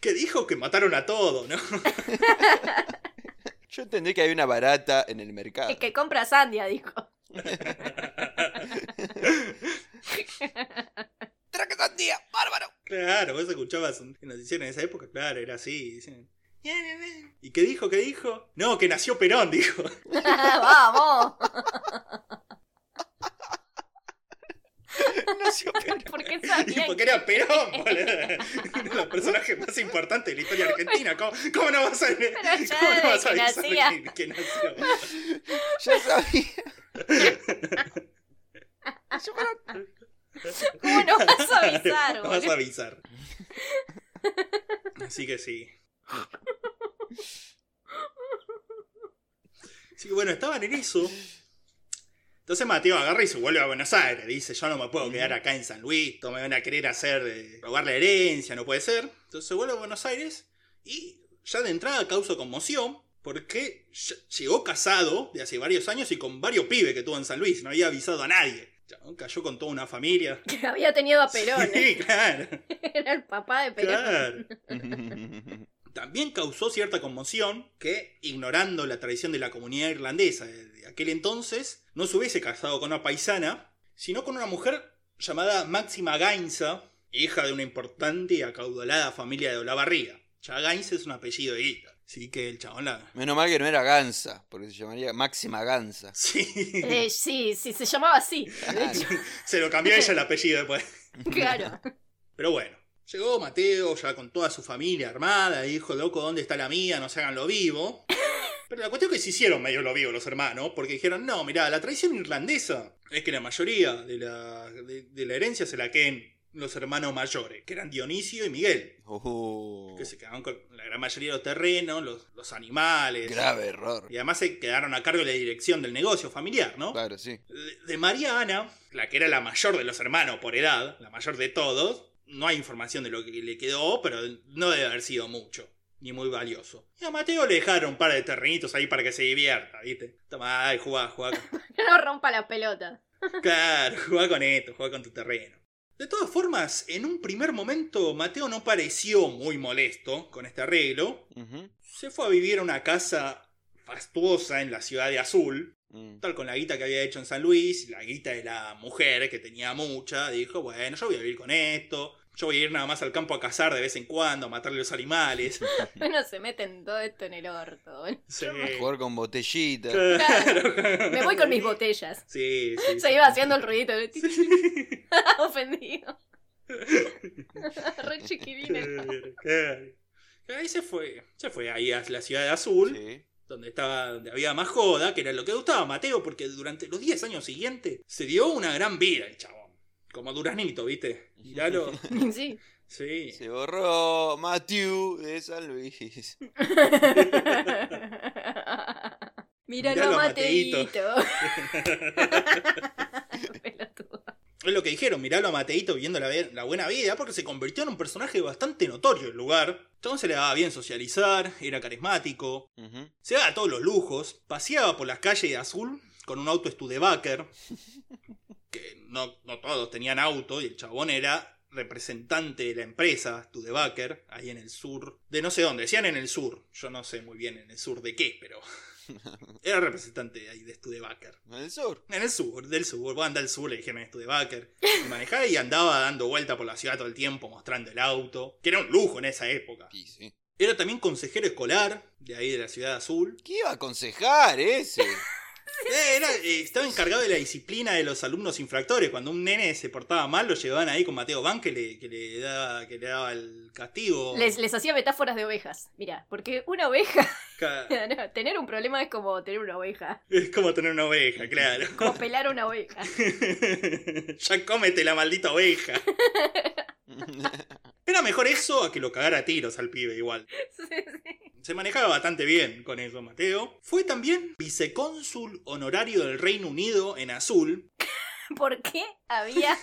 Que dijo que mataron a todos, ¿no? Yo entendí que había una barata en el mercado. Es que compra Sandia, dijo. ¡Traque sandía! ¡Bárbaro! Claro, vos escuchabas en noticiero en esa época, claro, era así. ¿Y qué dijo? ¿Qué dijo? No, que nació Perón, dijo. Vamos. Nació Perón. ¿Por qué Y sabían? porque era Perón, boludo. Uno de los personajes más importantes de la historia argentina. ¿Cómo, cómo no vas a, cómo no vas a avisar que, que nació? Ya sabía. ¿Cómo no vas a avisar, No vas a avisar. Así que sí. Así que bueno, estaban en eso. Entonces Mateo agarra y se vuelve a Buenos Aires. Dice, yo no me puedo quedar acá en San Luis. Todos me van a querer hacer, eh, robar la herencia, no puede ser. Entonces se vuelve a Buenos Aires y ya de entrada causa conmoción porque llegó casado de hace varios años y con varios pibes que tuvo en San Luis. No había avisado a nadie. Cayó con toda una familia. Que había tenido a Perón. Sí, claro. Era el papá de Perón. claro. También causó cierta conmoción que, ignorando la tradición de la comunidad irlandesa de aquel entonces, no se hubiese casado con una paisana, sino con una mujer llamada Máxima Gainza, hija de una importante y acaudalada familia de Olavarría. Ya Gainza es un apellido de guita. Así que el chabón la... Menos mal que no era Gansa, porque se llamaría Máxima Gansa. Sí. Eh, sí, sí, se llamaba así. De hecho, Se lo cambió ella el apellido después. claro. Pero bueno, llegó Mateo ya con toda su familia armada, y dijo, loco, ¿dónde está la mía? No se hagan lo vivo. Pero la cuestión es que se hicieron medio lo vivo los hermanos, porque dijeron, no, mirá, la tradición irlandesa es que la mayoría de la, de, de la herencia se la queden los hermanos mayores, que eran Dionisio y Miguel, Oh, que se quedaban con la gran mayoría de los terrenos, los, los animales. grave error. Y además se quedaron a cargo de la dirección del negocio familiar, ¿no? Claro, sí. De, de María Ana, la que era la mayor de los hermanos por edad, la mayor de todos, no hay información de lo que le quedó, pero no debe haber sido mucho, ni muy valioso. Y a Mateo le dejaron un par de terrenitos ahí para que se divierta, ¿viste? Toma, ay, jugá, jugá. con- Que no rompa la pelota. Claro, jugá con esto, jugá con tu terreno. De todas formas, en un primer momento Mateo no pareció muy molesto con este arreglo. Se fue a vivir a una casa fastuosa en la ciudad de Azul, Mm. Tal con la guita que había hecho en San Luis, la guita de la mujer, que tenía mucha, dijo, bueno, yo voy a vivir con esto, yo voy a ir nada más al campo a cazar de vez en cuando, a matarle los animales. Bueno, se meten todo esto en el orto. Sí. Jugar con botellita. Claro. Me voy con mis botellas. Sí, sí. Se iba haciendo el ruidito de ofendido. Re chiquilina. Ahí se fue, se fue ahí a la ciudad de Azul, Sí. donde estaba, donde había más joda, que era lo que gustaba a Mateo, porque durante los 10 años siguientes se dio una gran vida el chabón. Como Duraznito, ¿viste? Miralo. Sí. Sí. Se borró Matthew de San Luis. Míralo, Míralo, Mateito. Es lo que dijeron, miralo a Mateito viviendo la, la buena vida, porque se convirtió en un personaje bastante notorio en el lugar. Entonces le daba bien socializar, era carismático, se daba todos los lujos, paseaba por las calles de Azul con un auto Studebaker, que no, no todos tenían auto, y el chabón era representante de la empresa Studebaker, ahí en el sur, de no sé dónde, decían en el sur, yo no sé muy bien en el sur de qué, pero era representante ahí de Studebaker. En el sur. En el sur, del sur, vos andá al sur, le dijeron esto de Baker. Y manejaba y andaba dando vuelta por la ciudad todo el tiempo mostrando el auto, que era un lujo en esa época. Sí. Era también consejero escolar de ahí de la ciudad azul. ¿Qué iba a aconsejar ese? Eh, era- eh, estaba encargado de la disciplina de los alumnos infractores. Cuando un nene se portaba mal, lo llevaban ahí con Mateo Van, que le, que le, daba, que le daba el castigo. Les, les hacía metáforas de ovejas. Mira, porque una oveja. No, tener un problema es como tener una oveja. Es como tener una oveja, claro. Como pelar una oveja. ya cómete la maldita oveja. Era mejor eso a que lo cagara a tiros al pibe igual. Sí, sí. Se manejaba bastante bien con eso, Mateo. Fue también vicecónsul honorario del Reino Unido en Azul. ¿Por qué había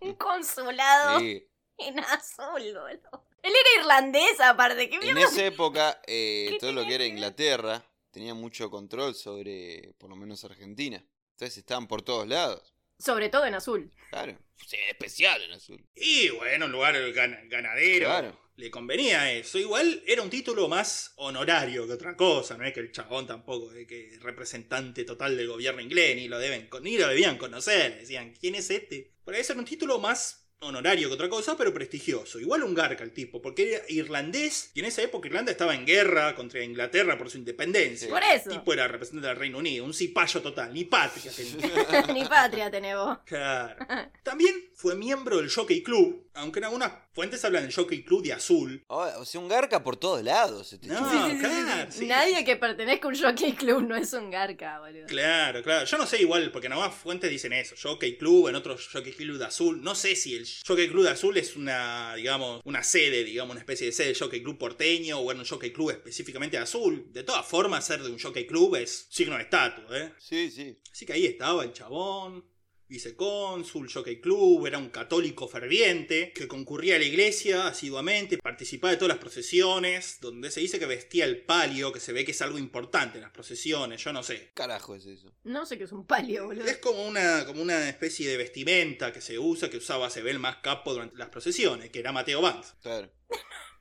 un consulado Sí. en azul, boludo? Él era irlandés, aparte. ¿Qué En esa época, eh, ¿Qué todo lo que era? Inglaterra tenía mucho control sobre, por lo menos, Argentina. Entonces estaban por todos lados. Sobre todo en azul. Claro. Sí, especial en azul. Y bueno, un lugar gan- ganadero. Claro. Le convenía eso. Igual era un título más honorario que otra cosa. No es que el chabón tampoco es que representante total del gobierno inglés. Ni lo, deben, con- ni lo debían conocer. Decían, ¿quién es este? Por ahí era un título más honorario que otra cosa, pero prestigioso. Igual un garca el tipo, porque era irlandés. Y en esa época Irlanda estaba en guerra contra Inglaterra por su independencia. Por eso. El tipo era representante del Reino Unido. Un cipayo total. Ni patria tenía. Ni patria tenés vos. Claro. También fue miembro del Jockey Club, aunque en algunas fuentes hablan del Jockey Club de azul. Oh, o sea, un garca por todos lados. este No. Sí, claro, sí. Nadie que pertenezca a un jockey club no es un garca, boludo. Claro, claro. Yo no sé igual, porque en algunas fuentes dicen eso. Jockey Club, en otros Jockey Club de azul. No sé si el Jockey Club de azul es una, digamos, una sede, digamos, una especie de sede del Jockey Club porteño o era un Jockey Club específicamente de azul. De todas formas, ser de un Jockey Club es signo de estatus, ¿eh? Sí, sí. Así que ahí estaba el chabón. Vicecónsul, jockey club, era un católico ferviente, que concurría a la iglesia asiduamente, participaba de todas las procesiones, donde se dice que vestía el palio, que se ve que es algo importante en las procesiones, yo no sé. Carajo es eso. No sé qué es un palio, boludo. Es como una, como una especie de vestimenta que se usa, que usaba se ve el más capo durante las procesiones, que era Mateo Banz. Claro.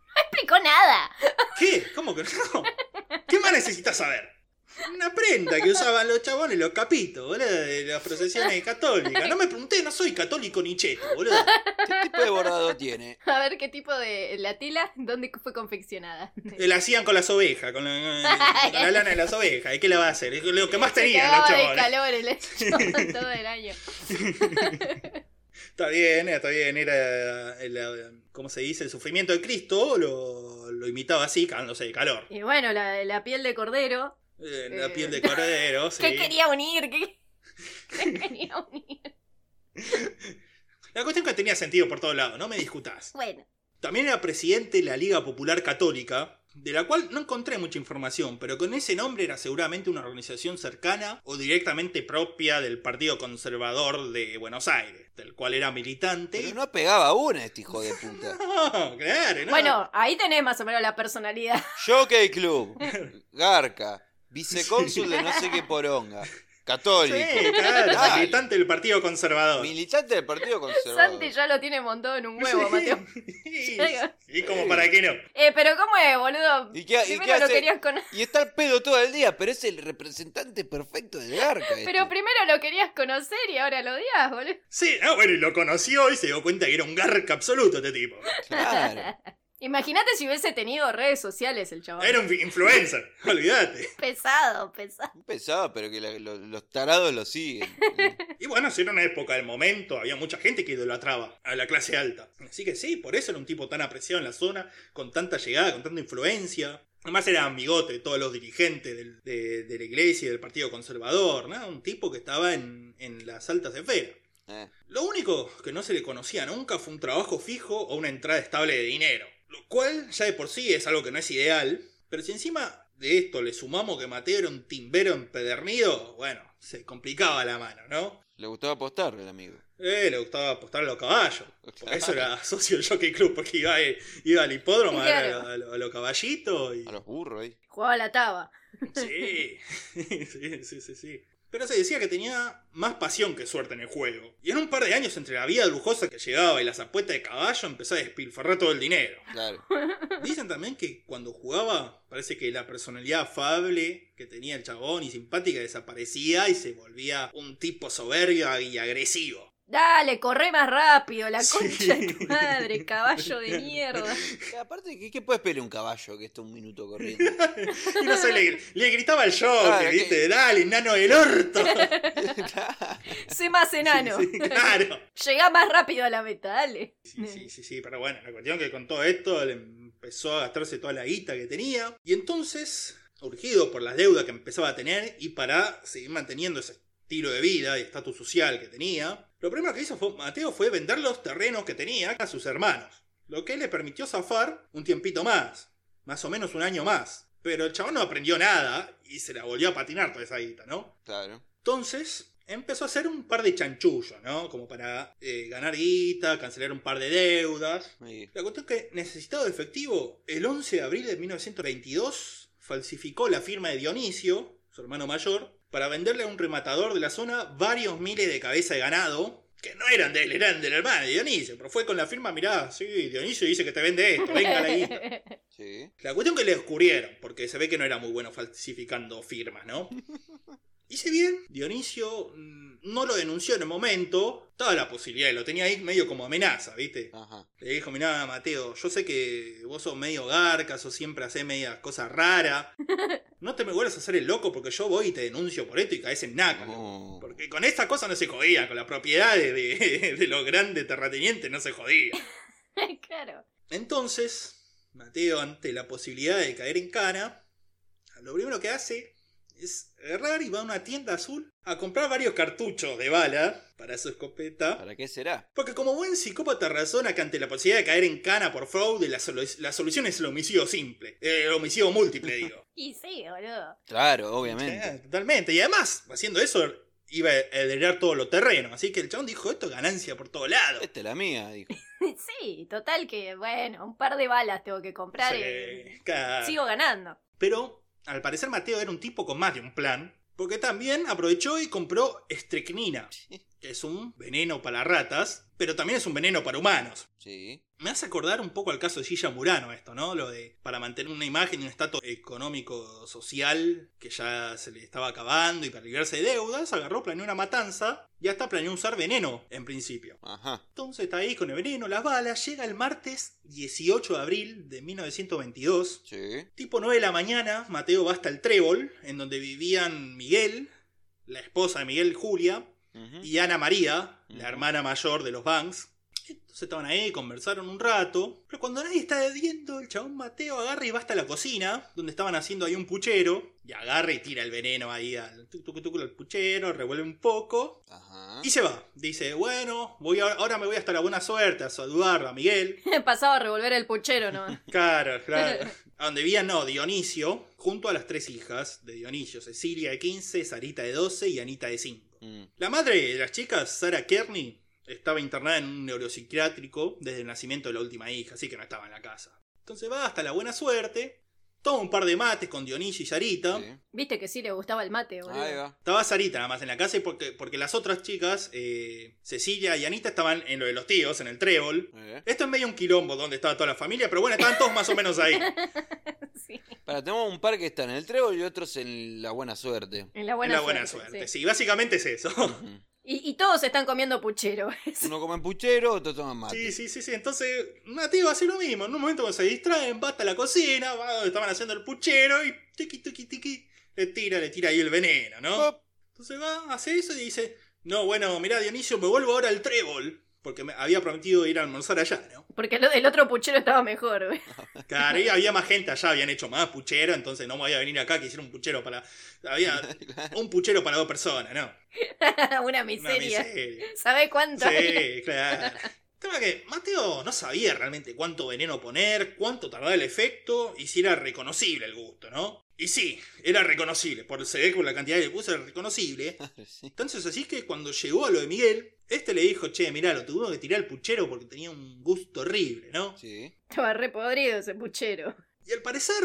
No explicó nada. ¿Qué? ¿Cómo que no? ¿Qué más necesitas saber? Una prenda que usaban los chabones, los capitos, boludo, de las procesiones católicas. No me pregunté, no soy católico ni cheto, boludo. ¿Qué tipo de bordado tiene? A ver qué tipo de. La tela, ¿dónde fue confeccionada? La hacían con las ovejas, con la, con la lana de las ovejas. ¿Y qué le va a hacer? Es lo que más tenían los de chabones. calor el hecho todo el año. Está bien, está bien, era, el, ¿cómo se dice? El sufrimiento de Cristo, lo, lo imitaba así, cagándose de calor. Y bueno, la, la piel de cordero. Eh, la Eh. piel de cordero, sí. ¿Qué quería unir? ¿Qué, qué quería unir? La cuestión que tenía sentido por todos lados, no me discutás. Bueno, También era presidente de la Liga Popular Católica, de la cual no encontré mucha información, pero con ese nombre era seguramente una organización cercana o directamente propia del Partido Conservador de Buenos Aires, del cual era militante. Pero no pegaba una este hijo de puta. No, claro, no. bueno, ahí tenés más o menos la personalidad. Jockey Club. Garca. Vicecónsul de no sé qué poronga. Católico. Sí, claro, Dale. militante del Partido Conservador. Militante del Partido Conservador. Santi ya lo tiene montado en un huevo, Mateo. Sí, y como para qué no. Eh, pero ¿cómo es, boludo? ¿Y qué, y Primero qué lo hace? querías conocer. Y está al pedo todo el día, pero es el representante perfecto del Garca. este. Pero primero lo querías conocer y ahora lo odias, boludo. Sí, ah, bueno, y lo conoció y se dio cuenta que era un garca absoluto este tipo. Claro. Imagínate si hubiese tenido redes sociales el chaval. Era un influencer, olvídate. Pesado, pesado. Pesado, pero que la- lo- los tarados lo siguen. Y bueno, si era una época del momento, había mucha gente que idolatraba a la clase alta. Así que sí, por eso era un tipo tan apreciado en la zona, con tanta llegada, con tanta influencia. Además era amigote de todos los dirigentes del- de, de la iglesia y del Partido Conservador, ¿no? Un tipo que estaba en, en las altas esferas. Eh, Lo único que no se le conocía nunca fue un trabajo fijo o una entrada estable de dinero. Lo cual ya de por sí es algo que no es ideal. Pero si encima de esto le sumamos que Mateo era un timbero empedernido, bueno, se complicaba la mano, ¿no? Le gustaba apostar el amigo. Eh, le gustaba apostar a los caballos. Por eso era socio del Jockey Club, porque iba, iba al hipódromo a ver a, a los- a los caballitos. Y... A los burros ahí. Jugaba a la taba. Sí, sí, sí, sí, sí. Pero se decía que tenía más pasión que suerte en el juego. Y en un par de años, entre la vida lujosa que llegaba y las apuestas de caballo, empezó a despilfarrar todo el dinero. Claro. Dicen también que cuando jugaba, parece que la personalidad afable que tenía el chabón y simpática desaparecía y se volvía un tipo soberbio y agresivo. Dale, corre más rápido, la Sí. concha de tu madre, caballo de mierda. Aparte, ¿qué, qué puede pelear un caballo que está un minuto corriendo? Y no sé, le, le gritaba al jockey, Claro, ¿viste? que- Dale, nano del orto. Sé más enano. Sí, claro. Llegá más rápido a la meta, dale. Sí, sí, sí, sí, pero bueno, la cuestión que con todo esto le empezó a gastarse toda la guita que tenía. Y entonces, urgido por las deudas que empezaba a tener y para seguir manteniendo ese estilo de vida y estatus social que tenía, lo primero que hizo fue, Mateo fue vender los terrenos que tenía a sus hermanos. Lo que le permitió zafar un tiempito más, más o menos un año más. Pero el chabón no aprendió nada y se la volvió a patinar toda esa guita, ¿no? Claro. Entonces empezó a hacer un par de chanchullos, ¿no? Como para eh, ganar guita, cancelar un par de deudas. La cuestión es que, necesitado de efectivo, el 11 de abril de 1922 falsificó la firma de Dionisio, su hermano mayor, para venderle a un rematador de la zona varios miles de cabezas de ganado. Que no eran de él, eran del hermano de Dionisio, pero fue con la firma, mirá, sí, Dionisio dice que te vende esto, venga la guita. Sí. La cuestión que le descubrieron, porque se ve que no era muy bueno falsificando firmas, ¿no? Y si bien Dionisio mm, no lo denunció en el momento, estaba la posibilidad, lo tenía ahí medio como amenaza, ¿viste? Ajá. Le dijo, mirá, Mateo, yo sé que vos sos medio garca, sos siempre hacés medias cosas raras. No te me vuelvas a hacer el loco porque yo voy y te denuncio por esto y caes en naca. No. Porque con esta cosa no se jodía, con la propiedad de, de- de los grandes terratenientes no se jodía. claro. Entonces, Mateo, ante la posibilidad de caer en cana, lo primero que hace es agarrar y va a una tienda azul a comprar varios cartuchos de bala para su escopeta. ¿Para qué será? Porque como buen psicópata razona que ante la posibilidad de caer en cana por fraude, la, solu- la solución es el homicidio simple. Eh, El homicidio múltiple, digo. Y sí, boludo. Claro, obviamente. Eh, totalmente. Y además, haciendo eso, iba a heredar todo lo terreno. Así que el chabón dijo, esto es ganancia por todos lados. Esta es la mía, dijo. Sí, total que, bueno, un par de balas tengo que comprar Sí, y claro. sigo ganando. Pero al parecer Mateo era un tipo con más de un plan, porque también aprovechó y compró estricnina, que es un veneno para ratas, pero también es un veneno para humanos. Sí. Me hace acordar un poco al caso de Gilla Murano esto, ¿no? Lo de para mantener una imagen y un estatus económico social que ya se le estaba acabando y para librarse de deudas, agarró, planeó una matanza y hasta planeó usar veneno en principio. Ajá. Entonces está ahí con el veneno, las balas, llega el martes 18 de abril de 1922. Sí. Tipo 9 de la mañana, Mateo va hasta el Trébol, en donde vivían Miguel, la esposa de Miguel Julia, Y Ana María, la hermana mayor de los Banks. Entonces estaban ahí, conversaron un rato. Pero cuando nadie está viendo, el chabón Mateo agarra y va hasta la cocina, donde estaban haciendo ahí un puchero. Y agarra y tira el veneno ahí al, tuc, tuc, tuc, al puchero, revuelve un poco. Ajá. Y se va. Dice, bueno, voy a- ahora me voy hasta la buena suerte a saludar a Miguel. Pasaba a revolver el puchero, ¿no? Claro, claro. A donde vivía, no, Dionisio, junto a las tres hijas de Dionisio, Cecilia de 15, Sarita de 12 y Anita de 5. Mm. La madre de las chicas, Sara Kearney, estaba internada en un neuropsiquiátrico desde el nacimiento de la última hija, así que no estaba en la casa. Entonces va hasta la buena suerte, toma un par de mates con Dionisio y Sarita. Sí. Viste que sí le gustaba el mate, boludo. Ahí va. Estaba Sarita nada más en la casa y porque, porque las otras chicas, eh, Cecilia y Anita, estaban en lo de los tíos, en el trébol. Eh. Esto es medio un quilombo donde estaba toda la familia, pero bueno, estaban todos más o menos ahí. Sí. Para, tenemos un par que están en el trébol y otros en la buena suerte. En la buena la buena suerte. suerte, sí. sí, básicamente es eso. Ujú. Y, y todos están comiendo puchero. Uno come puchero, otro toma mate. Sí, sí, sí, sí. Entonces, Mateo hace lo mismo. En un momento cuando se distraen, va hasta la cocina, va donde estaban haciendo el puchero y tiqui, tiqui, tiqui, le tira, le tira ahí el veneno, ¿no? Entonces va, hace eso y dice, no, bueno, mirá, Dionisio, me vuelvo ahora al trébol. Porque me había prometido ir a almorzar allá, ¿no? Porque el otro puchero estaba mejor. güey. Claro, y había más gente allá, habían hecho más puchero, entonces no me voy a venir acá que hiciera un puchero para... Había un puchero para dos personas, ¿no? Una Una miseria. miseria. ¿Sabés cuánto? Sí, claro. El tema es que Mateo no sabía realmente cuánto veneno poner, cuánto tardaba el efecto y si era reconocible el gusto, ¿no? Y sí, era reconocible, por se ve que por la cantidad que le puse era reconocible. Entonces así que cuando llegó a lo de Miguel, este le dijo, che, mirá, lo tuvo que tirar el puchero porque tenía un gusto horrible, ¿no? Sí. Estaba re podrido ese puchero. Y al parecer,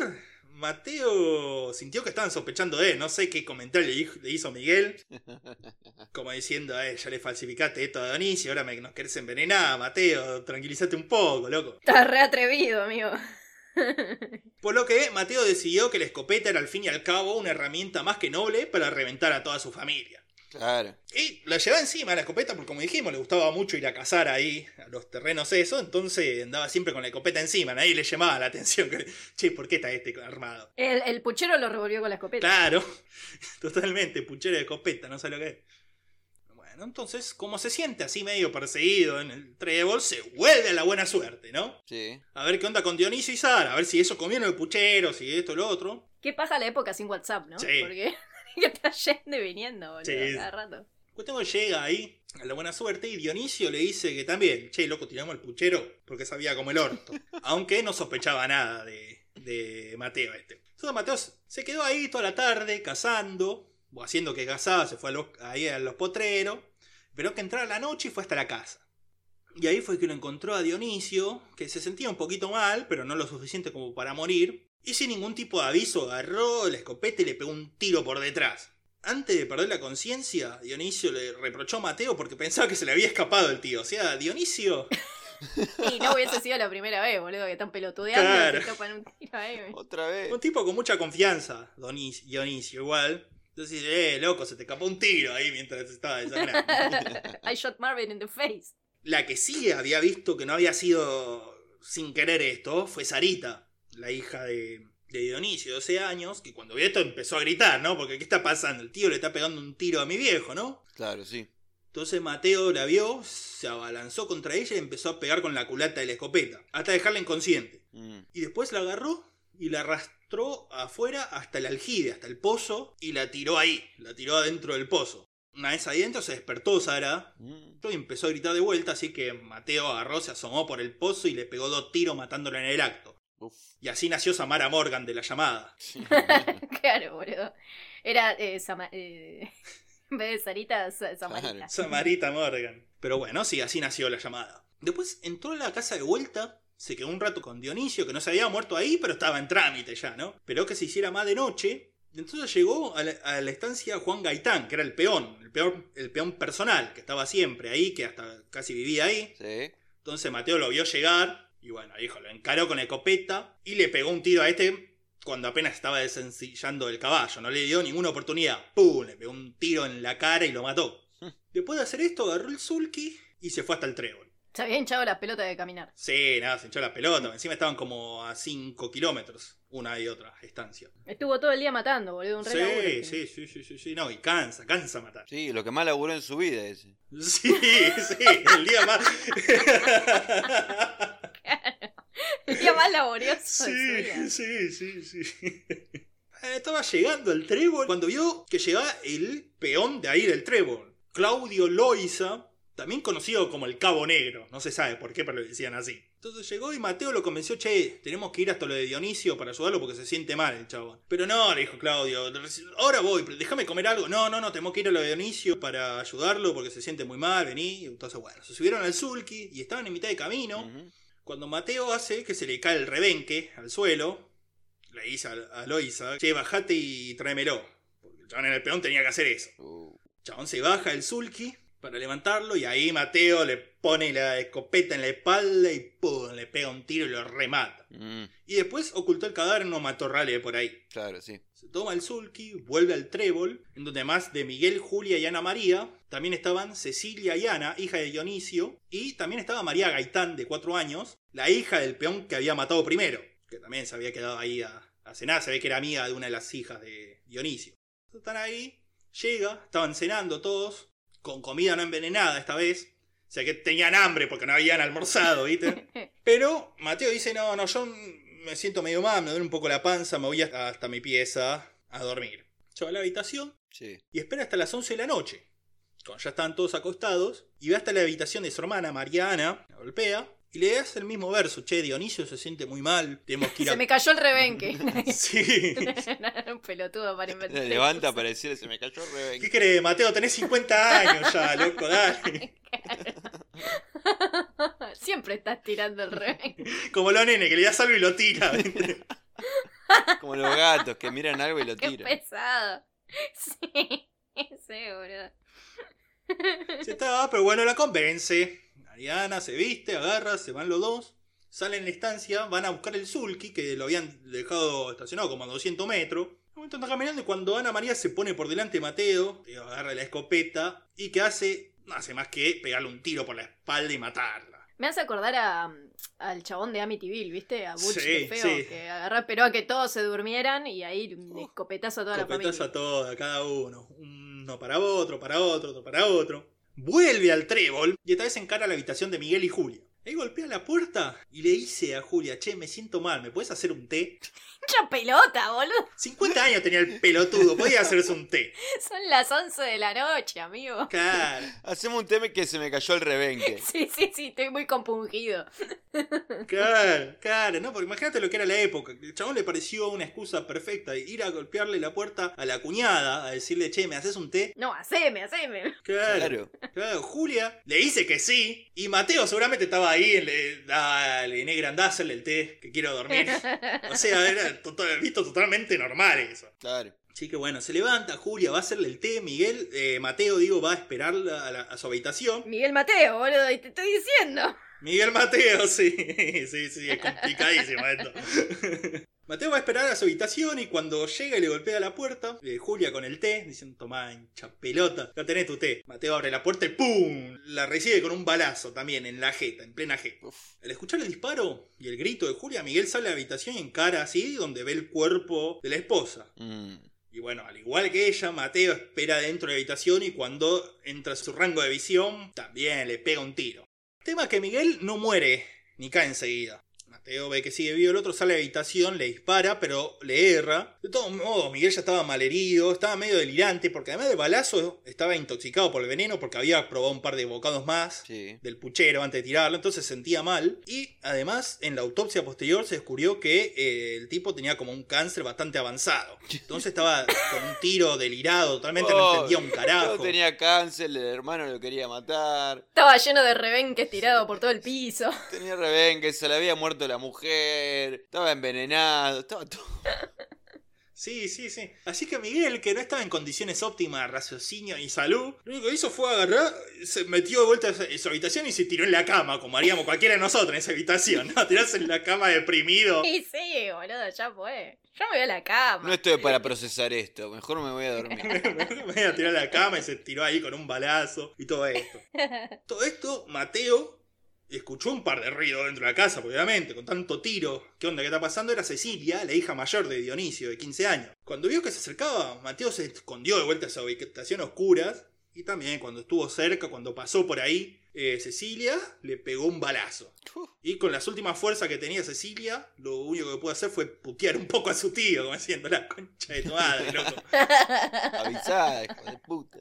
Mateo sintió que estaban sospechando de él. No sé qué comentario le hizo- Miguel. Como diciendo, eh, ya le falsificaste esto a Dionisio, ahora me, nos querés envenenar, Mateo, tranquilízate un poco, loco. Estaba re atrevido, amigo. Por lo que Mateo decidió que la escopeta era al fin y al cabo una herramienta más que noble para reventar a toda su familia. Claro. Y la llevaba encima la escopeta porque como dijimos le gustaba mucho ir a cazar ahí a los terrenos eso, entonces andaba siempre con la escopeta encima, nadie le llamaba la atención que, che, ¿por qué está este armado? El, el puchero lo revolvió con la escopeta. Claro, totalmente, puchero de escopeta, no sé lo que es. Bueno, entonces, como se siente así medio perseguido en el trébol, se vuelve a la buena suerte, ¿no? Sí. A ver qué onda con Dionisio y Sara, a ver si eso comieron el puchero, si esto, lo otro. Qué paja la época sin WhatsApp, ¿no? Sí. Porque que está yendo y viniendo, boludo, Sí. cada rato. Cuestión que llega ahí a la buena suerte y Dionisio le dice que también, che, loco, tiramos el puchero porque sabía como el orto. Aunque no sospechaba nada de, de Mateo este. Entonces Mateo se quedó ahí toda la tarde cazando, haciendo que cazaba, se fue a los, ahí a los potreros, pero que entrara la noche y fue hasta la casa. Y ahí fue que lo encontró a Dionisio, que se sentía un poquito mal, pero no lo suficiente como para morir. Y sin ningún tipo de aviso agarró la escopeta y le pegó un tiro por detrás. Antes de perder la conciencia, Dionisio le reprochó a Mateo porque pensaba que se le había escapado el tío. O sea, Dionisio. Y no hubiese sido la primera vez, boludo, que están pelotudeando Claro. y se topan un tiro ahí. Otra vez. Un tipo con mucha confianza, Donis- Dionisio, igual. Entonces, eh, loco, se te escapó un tiro ahí mientras estaba desangrando. I shot Marvin in the face. La que sí había visto que no había sido sin querer esto fue Sarita, la hija de, de Dionisio, de 12 años, que cuando vio esto empezó a gritar, ¿no? Porque ¿qué está pasando? El tío le está pegando un tiro a mi viejo, ¿no? Claro, sí. Entonces Mateo la vio, se abalanzó contra ella y empezó a pegar con la culata de la escopeta, hasta dejarla inconsciente. Mm. Y después la agarró y la arrastró afuera hasta el aljibe, hasta el pozo, y la tiró ahí, la tiró adentro del pozo. Una vez ahí dentro se despertó Sara Mm. y empezó a gritar de vuelta, así que Mateo agarró, se asomó por el pozo y le pegó dos tiros matándola en el acto. Uf. Y así nació Samara Morgan de la llamada. claro, boludo. Era eh, Sama- eh, En vez de Sarita, Sa- Samarita. Claro. Samarita Morgan. Pero bueno, sí, así nació la llamada. Después entró a la casa de vuelta, se quedó un rato con Dionisio, que no se había muerto ahí, pero estaba en trámite ya, ¿no? Pero que se hiciera más de noche. Entonces llegó a la, a la estancia Juan Gaitán, que era el peón, el peón, el peón personal, que estaba siempre ahí, que hasta casi vivía ahí. Sí. Entonces Mateo lo vio llegar y bueno, dijo, lo encaró con escopeta y le pegó un tiro a este cuando apenas estaba desencillando el caballo. No le dio ninguna oportunidad. ¡Pum! Le pegó un tiro en la cara y lo mató. Después de hacer esto, agarró el sulky y se fue hasta el trébol. Se había hinchado la pelota de caminar. Sí, nada, se hinchó la pelota. Encima estaban como a 5 kilómetros, una y otra estancia. Estuvo todo el día matando, boludo. Un re laburo Sí, sí, sí, sí, sí, sí. No, y cansa, cansa matar. Sí, lo que más laburó en su vida ese. Sí, sí, el día más. El día más laborioso de su Sí, vida. sí, sí, sí. Eh, Estaba llegando al trébol cuando vio que llegaba el peón de ahí del trébol, Claudio Loiza, también conocido como el Cabo Negro. No se sabe por qué, pero le decían así. Entonces llegó y Mateo lo convenció, che, tenemos que ir hasta lo de Dionisio para ayudarlo porque se siente mal el chabón. Pero no, le dijo Claudio, ahora voy, déjame comer algo. No, no, no, tenemos que ir a lo de Dionisio para ayudarlo porque se siente muy mal, vení. Entonces, bueno, se subieron al sulky y estaban en mitad de camino. Cuando Mateo hace que se le cae el rebenque al suelo, le dice a, Loisa, che, bajate y tráemelo. Porque el chabón en el peón tenía que hacer eso. Uh, El chabón se baja el sulky para levantarlo y ahí Mateo le pone la escopeta en la espalda y ¡pum! le pega un tiro y lo remata. mm, Y después ocultó el cadáver en unos matorrales de por ahí. claro, sí. Se toma el sulky, vuelve al trébol, en donde además de Miguel, Julia y Ana María, también estaban Cecilia y Ana, hija de Dionisio, y también estaba María Gaitán, de cuatro años, la hija del peón que había matado primero, que también se había quedado ahí a, a cenar, se ve que era amiga de una de las hijas de Dionisio. Están ahí, llega, estaban cenando todos, con comida no envenenada esta vez, o sea que tenían hambre porque no habían almorzado, ¿viste? Pero Mateo dice, no, no, yo me siento medio mal, me duele un poco la panza, me voy hasta, hasta mi pieza a dormir. Se va a la habitación Sí. y espera hasta las 11 de la noche. Cuando ya están todos acostados, y va hasta la habitación de su hermana, Mariana, la golpea, y le hace el mismo verso, che, Dionisio se siente muy mal, tenemos que ir a... Se me cayó el rebenque. Sí. un pelotudo para inventar. Se levanta para decirle, se me cayó el ¿Qué rebenque. crees, Mateo? Tenés 50 años ya, loco, dale. Siempre estás tirando el rebenque. Como los nenes, que le das algo y lo tira. Como los gatos que miran algo y lo Qué tiran. pesado. Sí, sí, boludo. Se está, pero bueno, la convence. Mariana se viste, agarra, se van los dos. Salen en la estancia, van a buscar el sulky, que lo habían dejado estacionado como a 200 metros. Un momento están caminando y cuando Ana María se pone por delante de Mateo, agarra la escopeta y que hace, no hace más que pegarle un tiro por la espalda y matarla. Me hace acordar a, al chabón de Amityville, ¿viste? A Butch Sí, feo, sí. que agarró, esperó a que todos se durmieran y ahí escopetazo a toda la Escopetazo familia. a toda, cada uno. Uno para otro, para otro, otro para otro. Vuelve al trébol y esta vez encara la habitación de Miguel y Julia. Ahí golpea la puerta y le dice a Julia, che, me siento mal, ¿me puedes hacer un té? ¡Mucha pelota, boludo! 50 años tenía el pelotudo, podía hacerse un té. Son las 11 de la noche, amigo. Claro, Hacemos un tema que se me cayó el rebenque. Sí, sí, sí, estoy muy compungido. claro, claro, ¿no? Porque imagínate lo que era la época. El chabón le pareció una excusa perfecta. Ir a golpearle la puerta a la cuñada, a decirle, che, ¿me haces un té? No, haceme, haceme. Claro. Claro. Claro, Julia le dice que sí. Y Mateo seguramente estaba ahí. Le, dale, negra, andá hacerle el té, que quiero dormir. O sea, era total- visto totalmente normal eso. Claro. Así que bueno, se levanta, Julia va a hacerle el té, Miguel, eh, Mateo, digo, va a esperarla a, la- a su habitación. Miguel Mateo, boludo, y te estoy diciendo. Miguel Mateo, sí, sí, sí, es complicadísimo esto. Mateo va a esperar a su habitación y cuando llega y le golpea la puerta, eh, Julia con el té, diciendo, tomá, hincha pelota, ya tenés tu té. Mateo abre la puerta y ¡pum! La recibe con un balazo también en la jeta, en plena jeta. Uf. Al escuchar el disparo y el grito de Julia, Miguel sale a la habitación y encara así donde ve el cuerpo de la esposa. Mm, Y bueno, al igual que ella, Mateo espera dentro de la habitación y cuando entra a su rango de visión, también le pega un tiro. Tema que Miguel no muere, ni cae enseguida. Mateo ve que sigue vivo, el otro sale a la habitación, le dispara, pero le erra. De todos modos, Miguel ya estaba malherido, estaba medio delirante, porque además de balazo estaba intoxicado por el veneno, porque había probado un par de bocados más Sí. del puchero antes de tirarlo, entonces se sentía mal. Y además, en la autopsia posterior se descubrió que eh, el tipo tenía como un cáncer bastante avanzado. Entonces estaba con un tiro delirado, totalmente no Oh, entendía un carajo. Yo tenía cáncer, el hermano lo quería matar. Estaba lleno de rebenques tirado por todo el piso. Tenía rebenque, se le había muerto la mujer. Estaba envenenado, estaba todo. Sí, sí, sí. Así que Miguel, que no estaba en condiciones óptimas de raciocinio ni salud, lo único que hizo fue agarrar, se metió de vuelta en su habitación y se tiró en la cama, como haríamos cualquiera de nosotros en esa habitación, ¿no? Tirarse en la cama deprimido. Y sí, boludo, ya fue. Yo me voy a la cama. No estoy para procesar esto, mejor me voy a dormir. me voy a tirar a la cama y se tiró ahí con un balazo y todo esto. Todo esto, Mateo escuchó un par de ruidos dentro de la casa, obviamente, con tanto tiro, ¿qué onda que está pasando? Era Cecilia, la hija mayor de Dionisio, de 15 años. Cuando vio que se acercaba, Mateo se escondió de vuelta a su habitación a oscuras. Y también cuando estuvo cerca, cuando pasó por ahí, eh, Cecilia le pegó un balazo. Y con las últimas fuerzas que tenía Cecilia, lo único que pudo hacer fue putear un poco a su tío, como diciendo la concha de tu madre, loco. avisá, hijo de puta.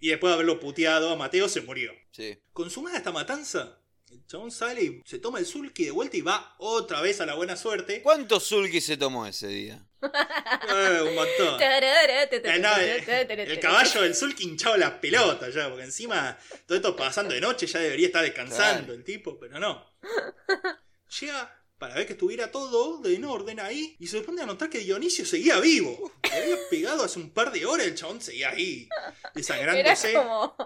Y después de haberlo puteado a Mateo, se murió. Sí. Consumada esta matanza, el chabón sale y se toma el sulky de vuelta y va otra vez a la buena suerte. ¿Cuántos sulky se tomó ese día? Eh, un montón. Eh, no, eh, el caballo del sulky hinchaba la pelota ya, porque encima todo esto pasando de noche ya debería estar descansando Claro. el tipo, pero no. Llega para ver que estuviera todo en orden ahí y se sorprende a notar que Dionisio seguía vivo. Le había pegado hace un par de horas, el chabón seguía ahí, Era desangrándose. como,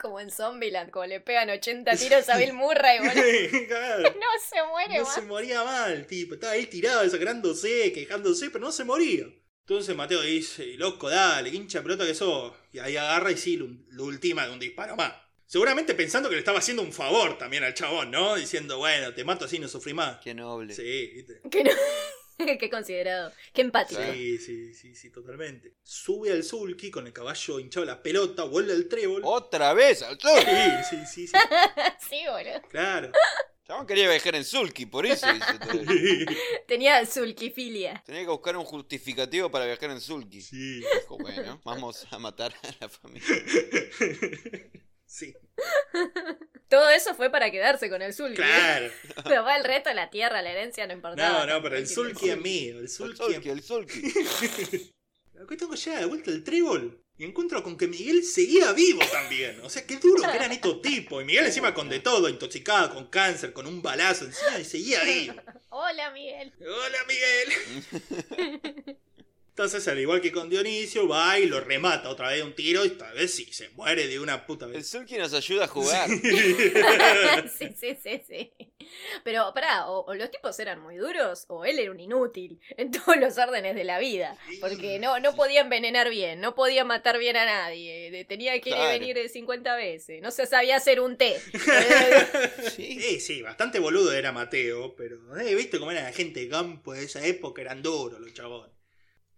como en Zombieland, como le pegan 80 tiros a Bill Murray, boludo. Claro. No se muere No más. se moría mal, tipo. Estaba ahí tirado, desangrándose, quejándose, pero no se moría. Entonces Mateo dice, loco, dale, hincha pelota que sos. Y ahí agarra y sí, lo, lo ultima de un disparo más. Seguramente pensando que le estaba haciendo un favor también al chabón, ¿no? Diciendo, bueno, te mato así, no sufrí más. Qué noble. Sí, ¿viste? Que no- Qué considerado. Qué empático. Sí, sí, sí, sí, totalmente. Sube al sulky con el caballo hinchado la pelota, vuelve al trébol. ¡Otra vez al sulky! Sí, sí, sí, sí, Sí, boludo. claro. Chabón quería viajar en sulky, por eso hizo todo eso. Tenía sulquifilia. Tenía que buscar un justificativo para viajar en sulky. Sí, Dijo, bueno, vamos a matar a la familia. Sí, Todo eso fue para quedarse con el sulky. claro. Pero va el resto de la tierra, la herencia no importaba. No, no, pero el sulky es mío, el El sulky, el sulky. La cuestión que llega de vuelta al trébol y encuentro con que Miguel seguía vivo también. O sea, qué duro que eran estos tipos. Y Miguel encima con de todo, intoxicado, con cáncer, con un balazo encima y seguía vivo. Hola, Miguel. Hola Miguel. Entonces, al igual que con Dionisio, va y lo remata otra vez un tiro y esta vez sí, se muere de una puta El vez. sulky nos ayuda a jugar. sí, sí, sí, sí. Pero, pará, o, o los tipos eran muy duros o él era un inútil en todos los órdenes de la vida. Porque no, no podía envenenar bien, no podía matar bien a nadie, tenía que ir y Claro. venir de 50 veces, no se sabía hacer un té. Sí. Sí, sí, bastante boludo era Mateo, pero eh, viste cómo era la gente de campo de esa época, eran duros los chabones.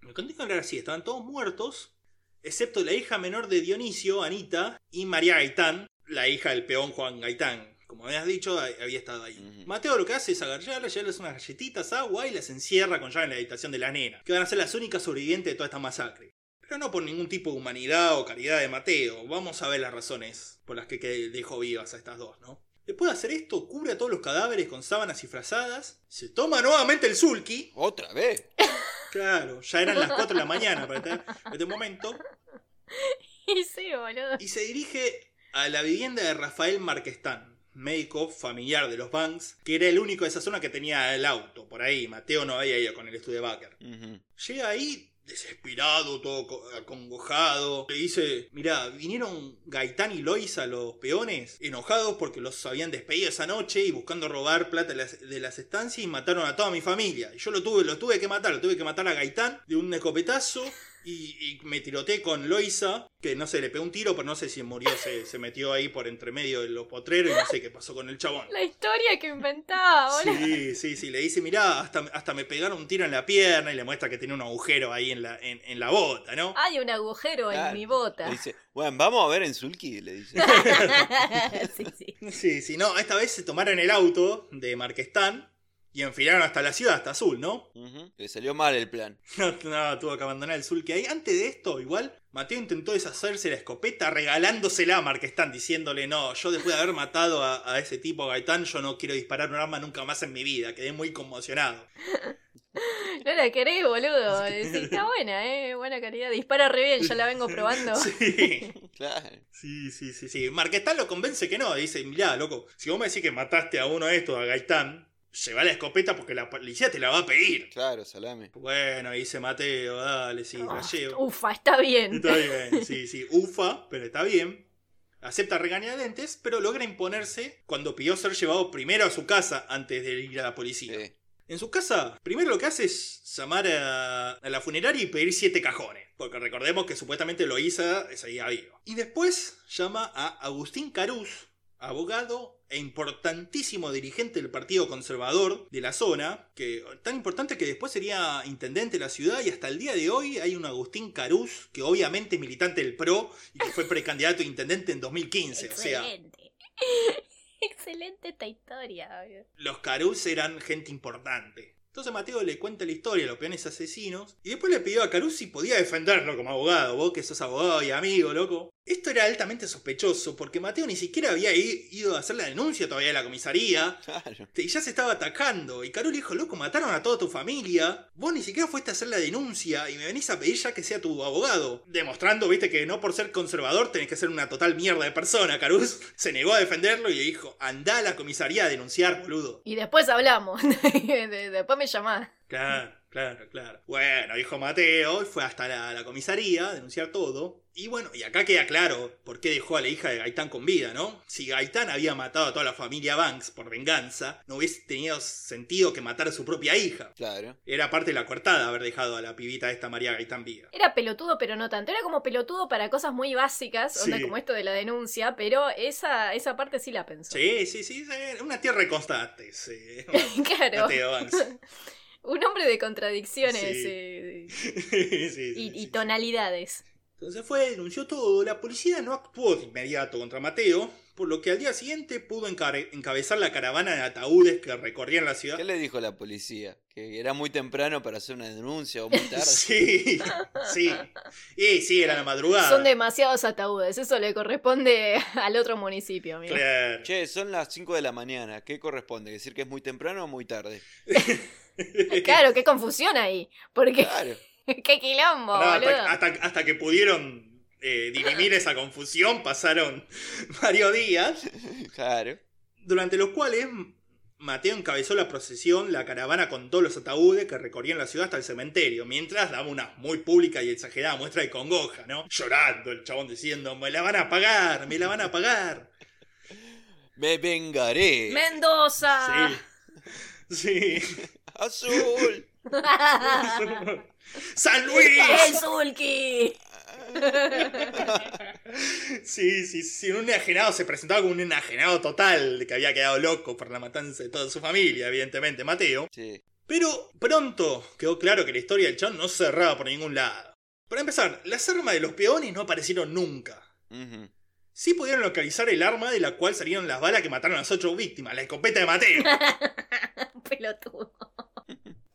Me conté que era así, estaban todos muertos, excepto la hija menor de Dionisio, Anita, y María Gaitán, la hija del peón Juan Gaitán. Como habías dicho, había estado ahí. Mateo lo que hace es agarrarlas, llevarles unas galletitas, agua y las encierra con llave en la habitación de la nena, que van a ser las únicas sobrevivientes de toda esta masacre. Pero no por ningún tipo de humanidad o caridad de Mateo. Vamos a ver las razones por las que dejó vivas a estas dos, ¿no? Después de hacer esto, cubre a todos los cadáveres con sábanas y frazadas, se toma nuevamente el sulky, ¿Otra vez? claro, ya eran las 4 de la mañana para este, para este momento, y sí, boludo. y se dirige a la vivienda de Rafael Marquestán, médico familiar de los Banks, que era el único de esa zona que tenía el auto, por ahí, Mateo no había ido con el estudio de Baker. Llega ahí desesperado, todo co- acongojado. Le dice, mira, vinieron Gaitán y Lois a los peones, enojados porque los habían despedido esa noche y buscando robar plata de las estancias y mataron a toda mi familia. Y yo lo tuve, lo tuve que matar, lo tuve que matar a Gaitán de un escopetazo Y, y me tiroteé con Loisa, que no sé, le pegó un tiro, pero no sé si murió, se, se metió ahí por entre medio de los potreros y no sé qué pasó con el chabón. La historia que inventaba, boludo. Sí, sí, sí, le dice, mirá, hasta, hasta me pegaron un tiro en la pierna y le muestra que tiene un agujero ahí en la, en, en la bota, ¿no? Hay un agujero en mi bota. Le dice, bueno, vamos a ver en Sulky, le dice. sí, sí. Sí, sí, no, esta vez se tomaron el auto de Marquestán y enfilaron hasta la ciudad, hasta Azul, ¿no? Le salió mal el plan. No, no, tuvo que abandonar el Sul que hay. Antes de esto, igual, Mateo intentó deshacerse la escopeta regalándosela a Marquestán, diciéndole, no, yo después de haber matado a, a ese tipo Gaitán, yo no quiero disparar un arma nunca más en mi vida. Quedé muy conmocionado. No la querés, boludo. Sí, está buena, eh. Buena calidad. Dispara re bien, ya la vengo probando. Sí, Claro. sí, sí, sí. sí. Marquestán lo convence que no. Dice, mirá, loco, si vos me decís que mataste a uno de estos, a Gaitán, lleva la escopeta porque la policía te la va a pedir. Claro, salame. Bueno, dice Mateo, dale, sí, la Ah, llevo. Ufa, está bien. Está bien, sí, sí. Ufa, pero está bien. Acepta regañadientes, pero logra imponerse cuando pidió ser llevado primero a su casa antes de ir a la policía. Sí. En su casa, primero lo que hace es llamar a, a la funeraria y pedir siete cajones. Porque recordemos que supuestamente Loíza seguía vivo. Y después llama a Agustín Caruz, abogado e importantísimo dirigente del Partido Conservador de la zona, que tan importante que después sería intendente de la ciudad y hasta el día de hoy hay un Agustín Caruz, que obviamente es militante del PRO y que fue precandidato a intendente en 2015. O sea, Excelente. Excelente esta historia, boludo. los Caruz eran gente importante. Entonces Mateo le cuenta la historia de los peones asesinos y después le pidió a Caruz si podía defenderlo como abogado, vos que sos abogado y amigo, loco. Esto era altamente sospechoso porque Mateo ni siquiera había ido a hacer la denuncia todavía a la comisaría Claro. y ya se estaba atacando. Y Caruz le dijo, loco, mataron a toda tu familia, vos ni siquiera fuiste a hacer la denuncia y me venís a pedir ya que sea tu abogado. Demostrando, viste, que no por ser conservador tenés que ser una total mierda de persona. Caruz se negó a defenderlo y le dijo, andá a la comisaría a denunciar, boludo. Y después hablamos. De- después me llamás. Claro, claro, claro. Bueno, dijo Mateo, y fue hasta la, la comisaría a denunciar todo. Y bueno, y acá queda claro por qué dejó a la hija de Gaitán con vida, ¿no? Si Gaitán había matado a toda la familia Banks por venganza, no hubiese tenido sentido que matara a su propia hija. Claro. Era parte de la coartada haber dejado a la pibita esta María Gaitán viva. Era pelotudo, pero no tanto. Era como pelotudo para cosas muy básicas, onda Sí. como esto de la denuncia, pero esa, esa parte sí la pensó. Sí, sí, sí, sí, una tierra de constantes. eh, claro. Mateo Banks. Un hombre de contradicciones Sí. eh, Sí, sí, y, sí, y sí. tonalidades. Entonces fue, denunció todo. La policía no actuó de inmediato contra Mateo, por lo que al día siguiente pudo encabezar la caravana de ataúdes que recorrían la ciudad. ¿Qué le dijo la policía? ¿Que era muy temprano para hacer una denuncia o muy tarde? Sí, sí. Y sí, era la madrugada. Son demasiados ataúdes, eso le corresponde al otro municipio, amigo. Claro. Che, son las 5 de la mañana. ¿Qué corresponde? ¿Decir que es muy temprano o muy tarde? Claro, qué confusión ahí. Porque Claro. qué quilombo, boludo. hasta, hasta- hasta que pudieron eh, dirimir esa confusión pasaron varios días, Claro. durante los cuales Mateo encabezó la procesión, la caravana con todos los ataúdes que recorrían la ciudad hasta el cementerio, mientras daba una muy pública y exagerada muestra de congoja, ¿no? Llorando el chabón diciendo, me la van a pagar, me la van a pagar. Me vengaré. Mendoza. Sí. Sí. Azul. ¡San Luis! ¡El Zulki! Sí, sí, sí. Un enajenado se presentaba como un enajenado total, de que había quedado loco por la matanza de toda su familia, evidentemente, Mateo. Sí. Pero pronto quedó claro que la historia del chabón no se cerraba por ningún lado. Para empezar, las armas de los peones no aparecieron nunca. Sí pudieron localizar el arma de la cual salieron las balas que mataron a las ocho víctimas, la escopeta de Mateo. Pelotudo.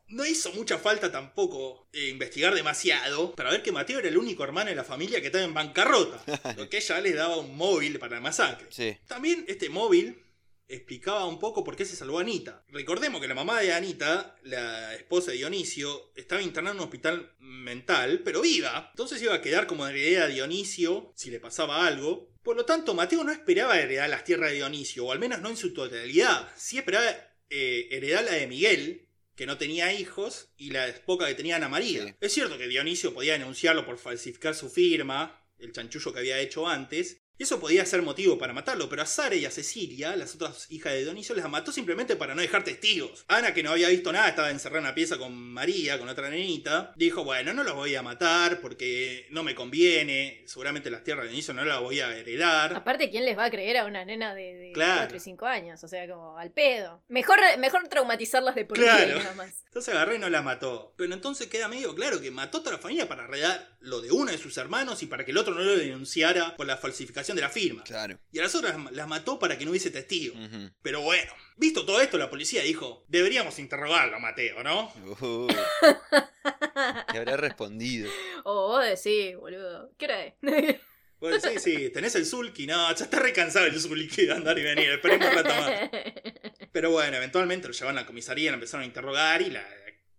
No hizo mucha falta tampoco eh, investigar demasiado para ver que Mateo era el único hermano de la familia que estaba en bancarrota, lo que ya les daba un móvil para la masacre. Sí. También este móvil explicaba un poco por qué se salvó a Anita. Recordemos que la mamá de Anita, la esposa de Dionisio, estaba internada en un hospital mental, pero viva. Entonces iba a quedar como heredera a Dionisio si le pasaba algo. Por lo tanto, Mateo no esperaba heredar las tierras de Dionisio, o al menos no en su totalidad. Sí esperaba eh, heredar la de Miguel, que no tenía hijos, y la poca que tenía Ana María. Sí. Es cierto que Dionisio podía denunciarlo por falsificar su firma, el chanchullo que había hecho antes, Y eso podía ser motivo para matarlo, pero a Sara y a Cecilia, las otras hijas de Dionisio, las mató simplemente para no dejar testigos. Ana, que no había visto nada, estaba encerrada en una pieza con María, con otra nenita, dijo, bueno, no los voy a matar porque no me conviene, seguramente las tierras de Dionisio no las voy a heredar. Aparte, ¿quién les va a creer a una nena de, de Claro. 4 y 5 años? O sea, como al pedo. Mejor, mejor traumatizarlas de por Claro. nada más. Entonces agarré y no las mató. Pero entonces queda medio claro que mató a toda la familia para arreglar lo de uno de sus hermanos y para que el otro no lo denunciara por la falsificación de la firma. Claro. Y a las otras las mató para que no hubiese testigo. Pero bueno, visto todo esto, la policía dijo, deberíamos interrogarlo, Mateo, ¿no? Uh, ¿Qué habrá respondido? O vos decís, boludo. ¿Qué hora es? Pues sí, sí, tenés el Zulki, no, ya está recansado el Zulki de andar y venir, esperemos un rato más. Pero bueno, eventualmente lo llevaron a la comisaría, lo empezaron a interrogar y la,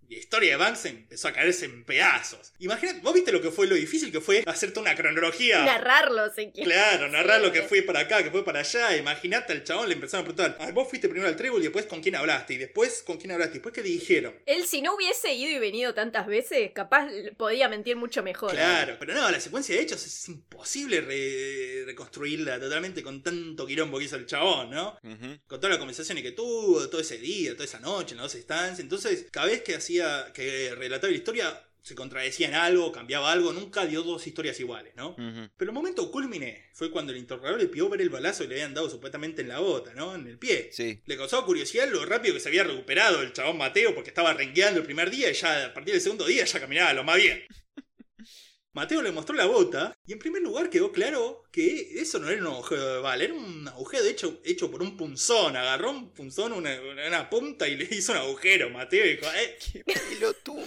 la historia de Banks empezó a caerse en pedazos. Imagínate, vos viste lo que fue, lo difícil que fue hacer toda una cronología. Narrarlo, si quieres. Claro, narrar lo que fue para acá, que fue para allá. Imagínate al chabón, le empezaron a preguntar, "Ah, vos fuiste primero al trébol y después con quién hablaste, y después con quién hablaste, y después qué dijeron. Él, si no hubiese ido y venido tantas veces, capaz podía mentir mucho mejor. Claro, pero no, la secuencia de hechos es imposible re- reconstruirla totalmente con tanto quilombo que hizo el chabón, ¿no? Ujú. Con todas las conversaciones que tuvo, todo ese día, toda esa noche, en las dos estancias. Entonces, cada vez que hacía, que relataba la historia, se contradecía en algo, cambiaba algo, nunca dio dos historias iguales, ¿no? Pero el momento culmine fue cuando el interrogador le pidió ver el balazo que le habían dado supuestamente en la bota, ¿no? En el pie. Sí. Le causaba curiosidad lo rápido que se había recuperado el chabón Mateo porque estaba rengueando el primer día y ya a partir del segundo día ya caminaba lo más bien. Mateo le mostró la bota y en primer lugar quedó claro que eso no era un agujero de bala, era un agujero hecho, hecho por un punzón. Agarró un punzón, una, una punta y le hizo un agujero. Mateo dijo, eh, Qué pelotudo.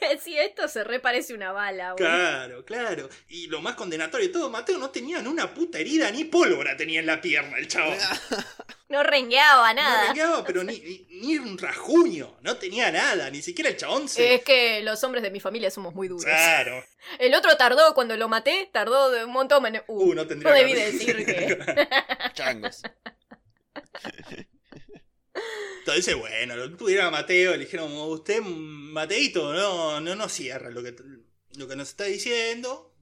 sí, esto se reparece una bala, boludo. claro, claro. Y lo más condenatorio de todo, Mateo no tenía ni una puta herida ni pólvora tenía en la pierna el chabón. No rengueaba No nada. rengueaba, pero ni, ni, ni un rajuño, no tenía nada, ni siquiera el chabón se... Es que los hombres de mi familia somos muy duros. Claro. El otro tardó, cuando lo maté, tardó de un montón. Uh, Uh, no tendría no debí que- decir que. Changos. Entonces, bueno, lo tuvieron a Mateo, le dijeron, usted, Mateito, no, no nos cierra lo que, lo que nos está diciendo.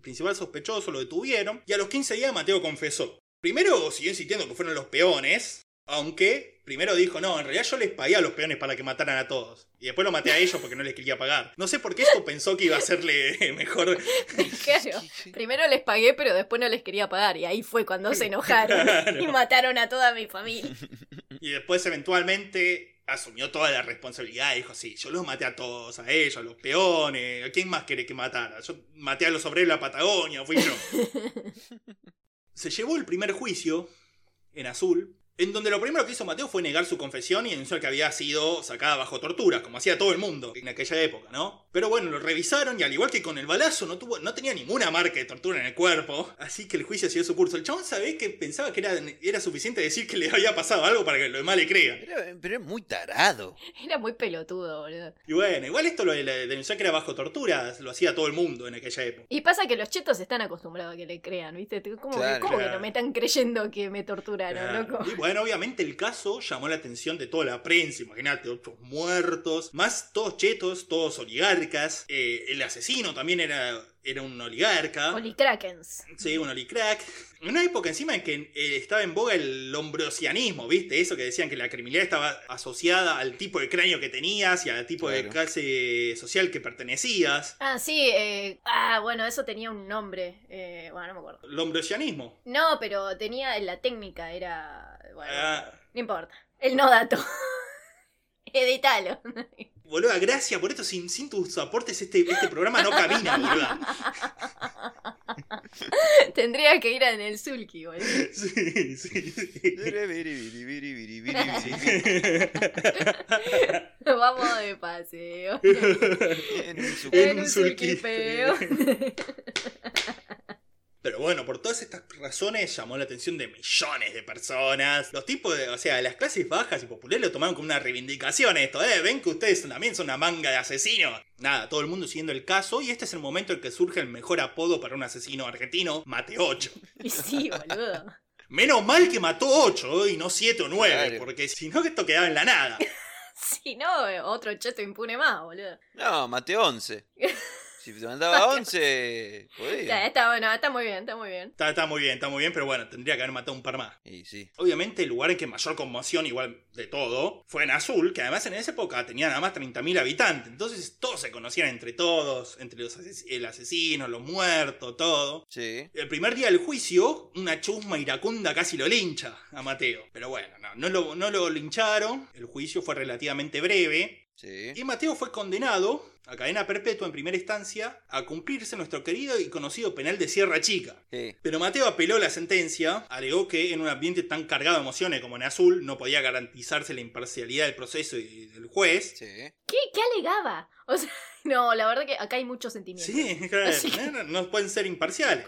Principal sospechoso, lo detuvieron. Y a los 15 días Mateo confesó. Primero siguió insistiendo que fueron los peones, aunque primero dijo, no, en realidad yo les pagué a los peones para que mataran a todos. Y después lo maté a ellos porque no les quería pagar. No sé por qué esto pensó que iba a hacerle mejor. Claro. Primero les pagué, pero después no les quería pagar. Y ahí fue cuando se enojaron Claro. y mataron a toda mi familia. Y después eventualmente asumió toda la responsabilidad y dijo, sí, yo los maté a todos, a ellos, a los peones, ¿a quién más quiere que matara? Yo maté a los obreros de la Patagonia, fui yo. Se llevó el primer juicio en azul, en donde lo primero que hizo Mateo fue negar su confesión y denunciar que había sido sacada bajo tortura, como hacía todo el mundo en aquella época, ¿no? Pero bueno, lo revisaron y al igual que con el balazo no, tuvo, no tenía ninguna marca de tortura en el cuerpo, así que el juicio siguió su curso. El chabón sabe que pensaba que era, era suficiente decir que le había pasado algo para que los demás le crean. Pero, pero es muy tarado. Era muy pelotudo, boludo. Y bueno, igual esto lo de denunciar que era bajo tortura lo hacía todo el mundo en aquella época. Y pasa que los chetos están acostumbrados a que le crean, ¿viste? ¿Cómo, Claro, que, cómo que no me están creyendo que me torturaron, Claro. loco? Bueno, obviamente el caso llamó la atención de toda la prensa, imagínate, otros muertos, más todos chetos, todos oligarcas, eh, el asesino también era, era un oligarca, Policrakens. sí, un olicrack. En una época encima en que eh, estaba en boga el lombrosianismo, ¿viste? Eso que decían que la criminalidad estaba asociada al tipo de cráneo que tenías y al tipo de clase social que pertenecías. Ah, sí. eh, ah, bueno, eso tenía un nombre. Eh, bueno, no me acuerdo. Lombrosianismo. No, pero tenía la técnica, era... Bueno, Ah, no importa. El no dato. Editalo. Boluda, gracias por esto. Sin, sin tus aportes este, este programa no camina, boluda. Tendría que ir en el Sulky, boludo. Sí, sí, sí. Vamos de paseo. En un su- En un sulky sulquipeo. Pero bueno, por todas estas razones llamó la atención de millones de personas. Los tipos de, o sea, las clases bajas y populares lo tomaron como una reivindicación esto, ¿eh? Ven que ustedes también son una manga de asesinos. Nada, todo el mundo siguiendo el caso y este es el momento en que surge el mejor apodo para un asesino argentino, Mate 8. Y sí, boludo. Menos mal que mató 8 y no 7 o 9, Claro. porque si no esto quedaba en la nada. Si no, otro cheto impune más, boludo. No, Mateo 11. Si te mandaba 11, Está, podía. está bueno, está muy bien, está muy bien. Está, está muy bien, está muy bien, pero bueno, tendría que haber matado un par más. Y sí. Obviamente el lugar en que mayor conmoción, igual de todo, fue en Azul, que además en esa época tenía nada más 30.000 habitantes. Entonces todos se conocían entre todos, entre los ases- el asesino, los muertos, todo. Sí. El primer día del juicio, una chusma iracunda casi lo lincha a Mateo. Pero bueno, no, no, lo, no lo lincharon, el juicio fue relativamente breve. Sí. Y Mateo fue condenado a cadena perpetua en primera instancia a cumplirse nuestro querido y conocido penal de Sierra Chica. Sí. Pero Mateo apeló la sentencia, alegó que en un ambiente tan cargado de emociones como en Azul no podía garantizarse la imparcialidad del proceso y del juez. Sí. ¿Qué, ¿Qué alegaba? O sea, no, la verdad que acá hay mucho sentimiento. Sí, claro, Así que- no, no pueden ser imparciales.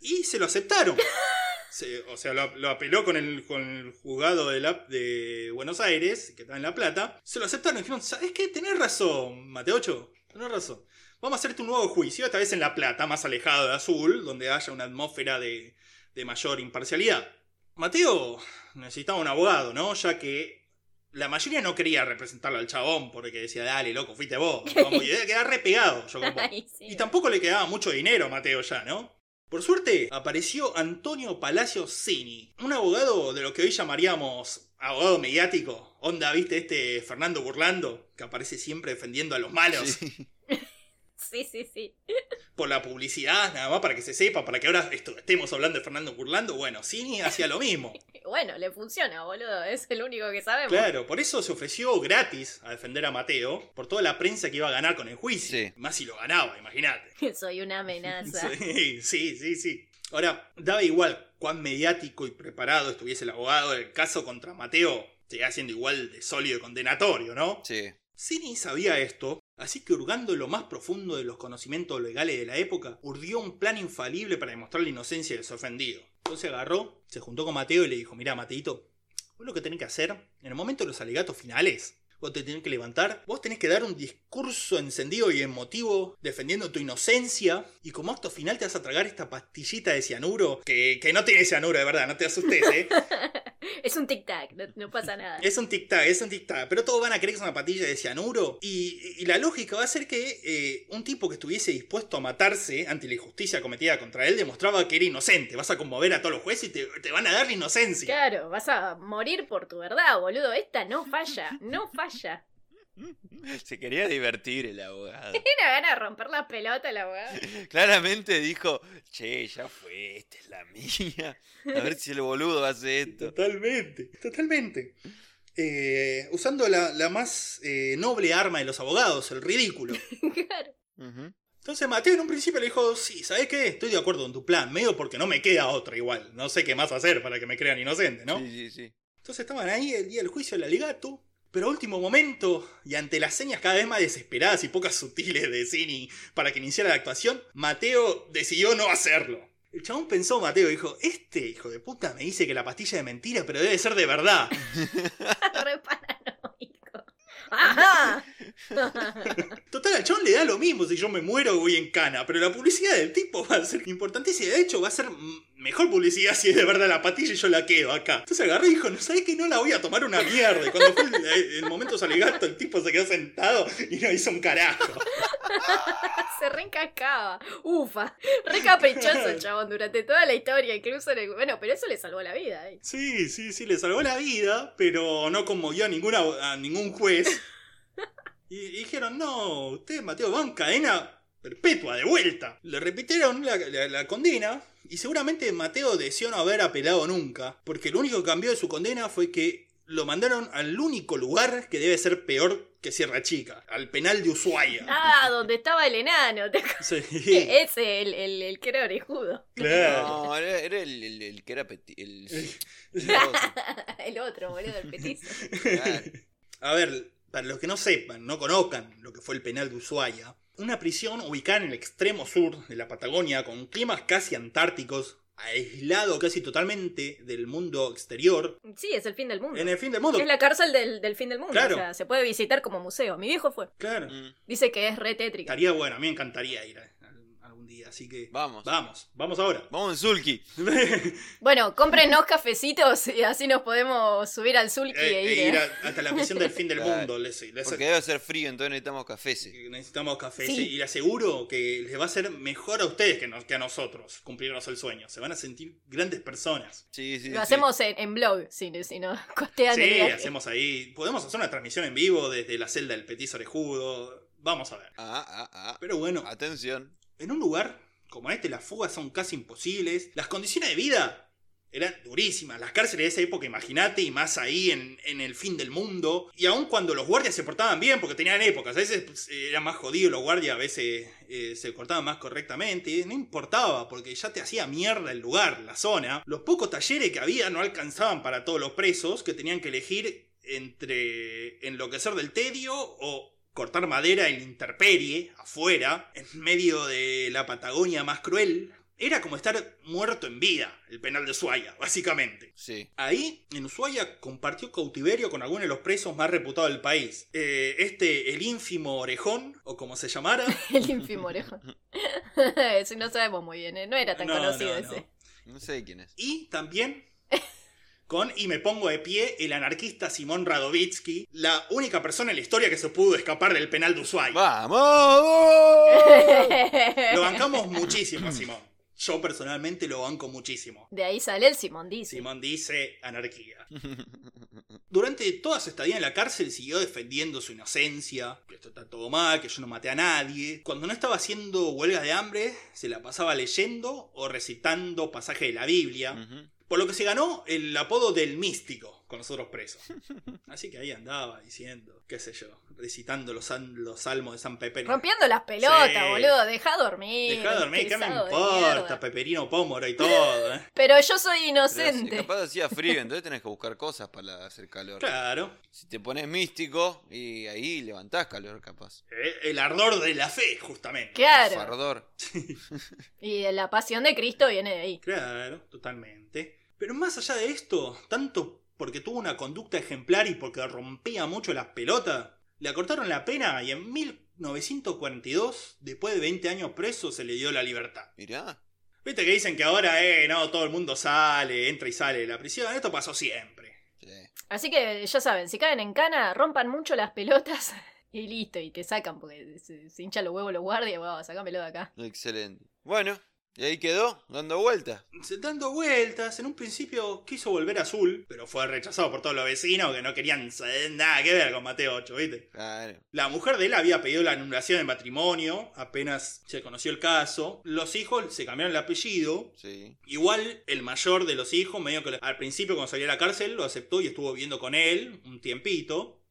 Y se lo aceptaron. Se- o sea, lo, lo apeló con el, con el juzgado de, la- de Buenos Aires, que está en La Plata. Se lo aceptaron y dijeron, ¿sabes qué? Tenés razón, Mateocho. Tenés razón. Vamos a hacerte un nuevo juicio, esta vez en La Plata, más alejado de Azul, donde haya una atmósfera de, de mayor imparcialidad. Mateo necesitaba un abogado, ¿no? Ya que la mayoría no quería representarlo al chabón porque decía, dale, loco, fuiste vos. Vamos, y debe quedar re pegado yo con vos. Ay, sí. Y tampoco le quedaba mucho dinero a Mateo ya, ¿no? Por suerte, apareció Antonio Palacios Cini, un abogado de lo que hoy llamaríamos abogado mediático. Onda, ¿viste este Fernando Burlando? Que aparece siempre defendiendo a los malos. Sí, sí, sí. por la publicidad, nada más para que se sepa, para que ahora estemos hablando de Fernando Burlando. Bueno, Cini hacía lo mismo. Bueno, le funciona, boludo. Es el único que sabemos. Claro, por eso se ofreció gratis a defender a Mateo, por toda la prensa que iba a ganar con el juicio. Sí. Más si lo ganaba, imagínate. Soy una amenaza. Sí, sí, sí, sí. Ahora, daba igual cuán mediático y preparado estuviese el abogado, el caso contra Mateo seguía siendo igual de sólido y condenatorio, ¿no? Sí. Cini sabía esto, así que hurgando en lo más profundo de los conocimientos legales de la época, urdió un plan infalible para demostrar la inocencia del ofendido. Entonces agarró, se juntó con Mateo y le dijo, mira Mateito, vos lo que tenés que hacer, en el momento de los alegatos finales, vos te tenés que levantar, vos tenés que dar un discurso encendido y emotivo defendiendo tu inocencia, y como acto final te vas a tragar esta pastillita de cianuro, que, que no tiene cianuro de verdad, no te asustes, ¿eh? Es un tic-tac, no, no pasa nada. Es un tic-tac, es un tic-tac. Pero todos van a creer que es una patilla de cianuro. Y, y la lógica va a ser que eh, un tipo que estuviese dispuesto a matarse ante la injusticia cometida contra él demostraba que era inocente. Vas a conmover a todos los jueces y te, te van a dar la inocencia. Claro, vas a morir por tu verdad, boludo. Esta no falla, no falla. Se quería divertir el abogado. Tiene ganas de romper la pelota el abogado. Claramente dijo, che, ya fue, esta es la mía. A ver si el boludo hace esto. Totalmente, totalmente. Eh, usando la, la más eh, noble arma de los abogados, el ridículo. Claro. Entonces Mateo en un principio le dijo, sí, ¿sabes qué? Estoy de acuerdo con tu plan, medio porque no me queda otra igual. No sé qué más hacer para que me crean inocente, ¿no? Sí, sí, sí. Entonces estaban ahí el día del juicio del alegato, pero a último momento, y ante las señas cada vez más desesperadas y pocas sutiles de Cini para que iniciara la actuación, Mateo decidió no hacerlo. El chabón pensó, Mateo, dijo, este hijo de puta me dice que la pastilla es de mentira, pero debe ser de verdad. Re paranoico. Ajá. Total, al chabón le da lo mismo si yo me muero o voy en cana, pero la publicidad del tipo va a ser importantísima. De hecho, va a ser mejor publicidad si es de verdad la pastilla y yo la quedo acá. Entonces agarró y dijo, no sabes que no la voy a tomar una mierda. Y cuando fue el, el momento de salir gato, el tipo se quedó sentado y no hizo un carajo. Se reencascaba. Ufa. Re caprichoso el chabón durante toda la historia, incluso en el... Bueno, pero eso le salvó la vida. ¿eh? Sí, sí, sí, le salvó la vida, pero no conmovió a, ninguna, a ningún juez. Y, y dijeron, no, usted, Mateo, va en cadena perpetua, de vuelta. Le repitieron la, la- la condena y seguramente Mateo deseó no haber apelado nunca, porque lo único que cambió de su condena fue que lo mandaron al único lugar que debe ser peor que Sierra Chica, al penal de Ushuaia. Ah, donde estaba el enano. ¿te acuerdas? Sí, Ese, el, el, el que era orejudo. claro. No, era, era el, el- el que era peti- el, el el otro, boludo, el petizo. claro. A ver, para los que no sepan, no conozcan lo que fue el penal de Ushuaia, una prisión ubicada en el extremo sur de la Patagonia con climas casi antárticos, aislado casi totalmente del mundo exterior, Sí, es el fin del mundo. en el fin del mundo. Es la cárcel del, del fin del mundo. Claro. O sea, se puede visitar como museo. Mi viejo fue. Claro. Dice que es re tétrica. Estaría bueno, a mí me encantaría ir día. Así que Vamos. vamos, vamos ahora. Vamos en Zulki. Bueno, cómprenos cafecitos y así nos podemos subir al sulky Eh, e ir. e ir ¿eh? a- hasta la misión del fin del Claro. mundo. Les, les- Porque debe ser frío, entonces necesitamos café. sí. necesitamos café. Sí. Y le aseguro que les va a ser mejor a ustedes que, nos- que a nosotros cumplirnos el sueño. Se van a sentir grandes personas. Sí, sí, Lo sí. hacemos en, en blog, si, si costean Sí, el hacemos ahí. Podemos hacer una transmisión en vivo desde la celda del Petit Orejudo. Vamos a ver. Ah, ah, ah. Pero bueno, Atención. En un lugar como este, las fugas son casi imposibles. Las condiciones de vida eran durísimas. Las cárceles de esa época, imagínate, y más ahí en, el fin del mundo. Y aun cuando los guardias se portaban bien, porque tenían épocas, a veces pues, eran más jodidos los guardias, a veces eh, se cortaban más correctamente. No importaba, porque ya te hacía mierda el lugar, la zona. Los pocos talleres que había no alcanzaban para todos los presos, que tenían que elegir entre enloquecer del tedio o cortar madera en la intemperie, afuera, en medio de la Patagonia más cruel. Era como estar muerto en vida, el penal de Ushuaia, básicamente. Sí. Ahí, en Ushuaia, compartió cautiverio con algunos de los presos más reputados del país. Eh, este, el ínfimo Orejón, o como se llamara. El ínfimo orejón. Eso no sabemos muy bien, ¿eh? no era tan No, conocido no, no. ese. No sé quién es. Y también con, y me pongo de pie, el anarquista Simón Radovitsky, la única persona en la historia que se pudo escapar del penal de Ushuaia. ¡Vamos! Lo bancamos muchísimo a Simón. Yo personalmente lo banco muchísimo. De ahí sale el Simón dice. Simón dice anarquía. Durante toda su estadía en la cárcel siguió defendiendo su inocencia, que esto está todo mal, que yo no maté a nadie. Cuando no estaba haciendo huelgas de hambre, se la pasaba leyendo o recitando pasajes de la Biblia. Por lo que se ganó el apodo del místico con los otros presos. Así que ahí andaba diciendo, qué sé yo, recitando los, san- los salmos de San Pepe. Rompiendo las pelotas, Sí. boludo. Deja dormir. Deja de dormir, ¿qué me importa? Peperino Pómoro y todo, ¿eh? Pero yo soy Pero si inocente. capaz hacía frío, entonces tenés que buscar cosas para hacer calor. Claro. Si te pones místico y ahí levantás calor, capaz. Eh, El ardor de la fe, justamente. Claro. Fardor. Y la pasión de Cristo viene de ahí. Claro, totalmente. Pero más allá de esto, tanto porque tuvo una conducta ejemplar y porque rompía mucho las pelotas, le acortaron la pena y en 1942, después de 20 años preso, se le dio la libertad. Mirá. Viste que dicen que ahora, eh, no, todo el mundo sale, entra y sale de la prisión. Esto pasó siempre. Sí. Así que ya saben, si caen en cana, rompan mucho las pelotas y listo, y te sacan porque se, se hinchan los huevos los guardias, wow, sacámelo de acá. Excelente. Bueno, y ahí quedó, dando vueltas. Dando vueltas, en un principio quiso volver azul, pero fue rechazado por todos los vecinos que no querían nada que ver con Mateo 8, ¿viste? Claro. La mujer de él había pedido la anulación del matrimonio, apenas se conoció el caso. Los hijos se cambiaron el apellido. Sí. Igual el mayor de los hijos, medio que al principio cuando salió de la cárcel, lo aceptó y estuvo viviendo con él un tiempito.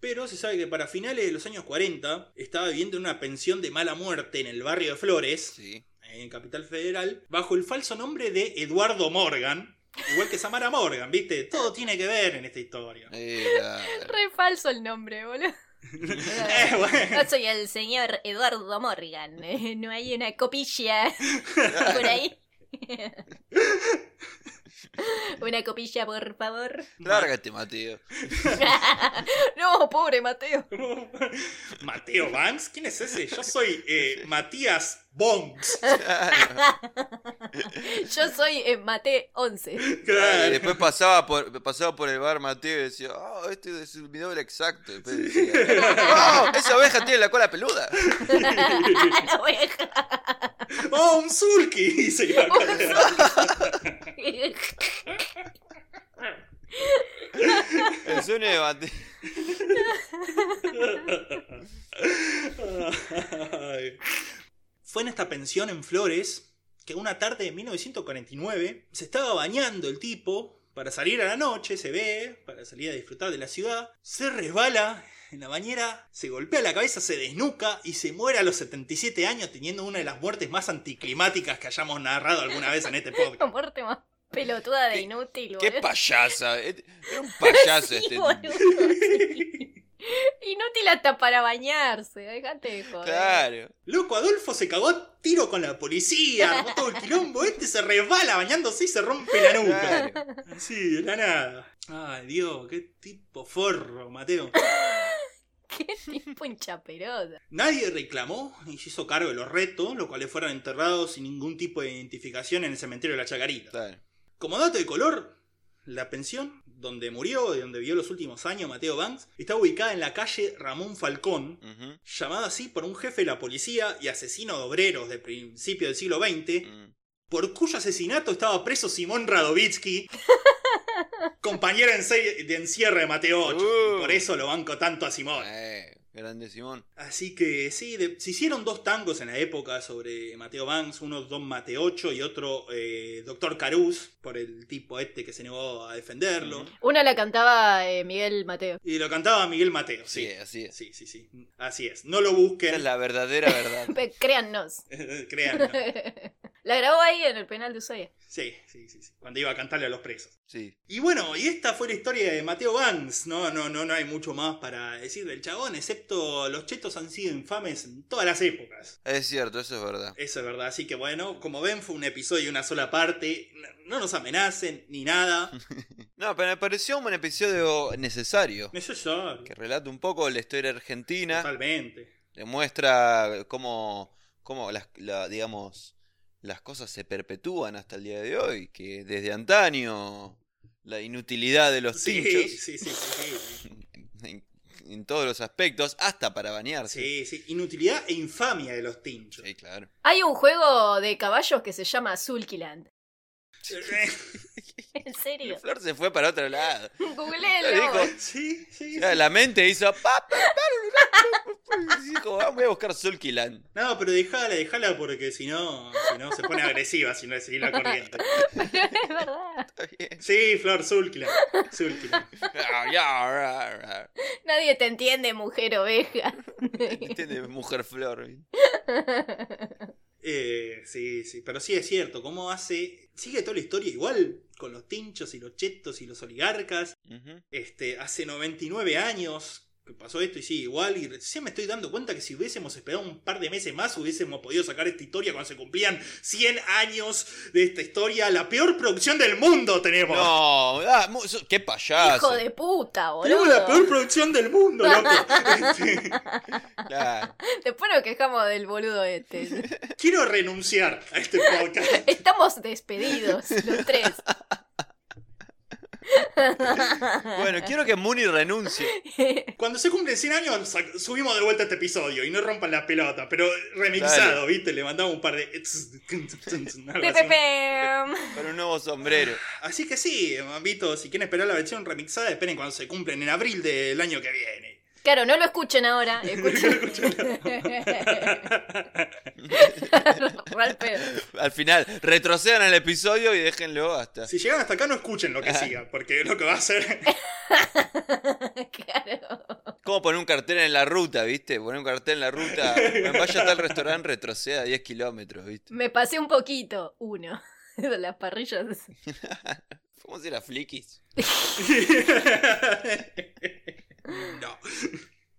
Pero se sabe que para finales de los años 40 estaba viviendo en una pensión de mala muerte en el barrio de Flores, Sí. En Capital Federal, bajo el falso nombre de Eduardo Morgan. Igual que Samara Morgan, ¿viste? Todo tiene que ver en esta historia. Eh. Re falso el nombre, boludo. Eh, bueno. Yo soy el señor Eduardo Morgan. eh, No hay una copilla por ahí. Una copilla, por favor. Lárgate, Mateo. No, pobre Mateo. Mateo Banks, ¿quién es ese? Yo soy eh, Matías Bonks. Yo soy eh, Mate 11. Y después pasaba por, pasaba por el bar Mateo y decía, oh, este es mi nombre exacto. Después decía, oh, esa oveja tiene la cola peluda. La oveja. ¡Oh, un sulky! Dice que El sueño de Mateo. Ay. Fue en esta pensión en Flores que una tarde de 1949 se estaba bañando el tipo para salir a la noche, se ve, para salir a disfrutar de la ciudad, se resbala en la bañera, se golpea la cabeza, se desnuca y se muere a los 77 años teniendo una de las muertes más anticlimáticas que hayamos narrado alguna vez en este La podcast. muerte más pelotuda de Qué- inútil, Qué boludo. payasa. Este- Era un payaso Sí, este boludo, sí. Inútil hasta para bañarse, déjate de joder. Claro. Loco, Adolfo se cagó a tiro con la policía, armó todo el quilombo, este se resbala bañándose y se rompe la nuca. Claro. Así, de la nada. Ay, Dios, qué tipo forro, Mateo. Qué tipo hinchaperosa. Nadie reclamó ni se hizo cargo de los retos, los cuales fueron enterrados sin ningún tipo de identificación en el cementerio de la Chacarita. Claro. Como dato de color, la pensión donde murió y donde vivió los últimos años Mateo Banks está ubicada en la calle Ramón Falcón, llamada así por un jefe de la policía y asesino de obreros de principio del siglo XX, Mm. por cuyo asesinato estaba preso Simón Radovitsky, compañero de encierre de Mateo 8. Uh. Por eso lo banco tanto a Simón. Eh, grande Simón. Así que sí, de- se hicieron dos tangos en la época sobre Mateo Banks, uno Don Mateo 8 y otro eh, Doctor Caruz, por el tipo este que se negó a defenderlo. Una la cantaba eh, Miguel Mateo. Y lo cantaba Miguel Mateo, Sí, sí. así es. Sí, sí, sí. Así es. No lo Esa busquen. es la verdadera verdad. Pe- Créannos. La grabó ahí en el penal de Ushuaia. Sí, sí, sí, sí. Cuando iba a cantarle a los presos. Sí. Y bueno, y esta fue la historia de Mateo Banks. No, no, no, no hay mucho más para decir del chabón, excepto los chetos han sido infames en todas las épocas. Es cierto, eso es verdad. Eso es verdad. Así que bueno, como ven, fue un episodio y una sola parte. No- No nos amenacen ni nada. No, pero me pareció un episodio necesario. Necesario. Que relata un poco la historia argentina. Totalmente. Demuestra cómo, cómo las, la- digamos, las cosas se perpetúan hasta el día de hoy. Que desde antaño la inutilidad de los Sí, tinchos sí, sí, sí, sí. en, en todos los aspectos, hasta para bañarse. Sí, sí. Inutilidad e infamia de los tinchos. Sí, claro. Hay un juego de caballos que se llama Zulkiland. ¿En serio? Flor se fue para otro lado. Googleelo. Dijo, Sí, sí, sí. La mente hizo. Dijo, "Ah, voy a buscar Sulkiland. No, pero dejala, dejala porque si no, si no se pone agresiva si no es seguir la corriente. es verdad. Está bien. Sí, Flor, Zulkila. Zulkila. Ah. Nadie te entiende, mujer oveja. Entiende, mujer flor. Eh, sí, sí, pero sí es cierto, cómo hace. Sigue toda la historia igual, con los tinchos y los chetos y los oligarcas. Ujú. Este, hace 99 años que pasó esto y sí, igual. Y recién me estoy dando cuenta que si hubiésemos esperado un par de meses más, hubiésemos podido sacar esta historia cuando se cumplían 100 años de esta historia. La peor producción del mundo tenemos. No, ah, qué payaso. Hijo de puta, boludo. Tenemos la peor producción del mundo, loco. Este, Claro. Después nos quejamos del boludo este. quiero renunciar a este podcast. Estamos despedidos, los tres. Bueno, quiero que Mooney renuncie. Cuando se cumplen 100 años, subimos de vuelta este episodio y no rompan la pelota, pero remixado, Dale. ¿viste? Le mandamos un par de. Con un nuevo sombrero. Así que sí, Mambito, si quieren esperar la versión remixada, esperen cuando se cumplen en abril del año que viene. Claro, no lo escuchen ahora. Escuchen. Al final, retrocedan el episodio y déjenlo hasta. Si llegan hasta acá, no escuchen lo que siga, porque lo que va a hacer. Claro. Como poner un cartel en la ruta, ¿viste? Poner un cartel en la ruta. Vaya a tal restaurante, retroceda 10 kilómetros, ¿viste? Me pasé un poquito. Uno. Las parrillas. ¿Cómo se la fliquis? no.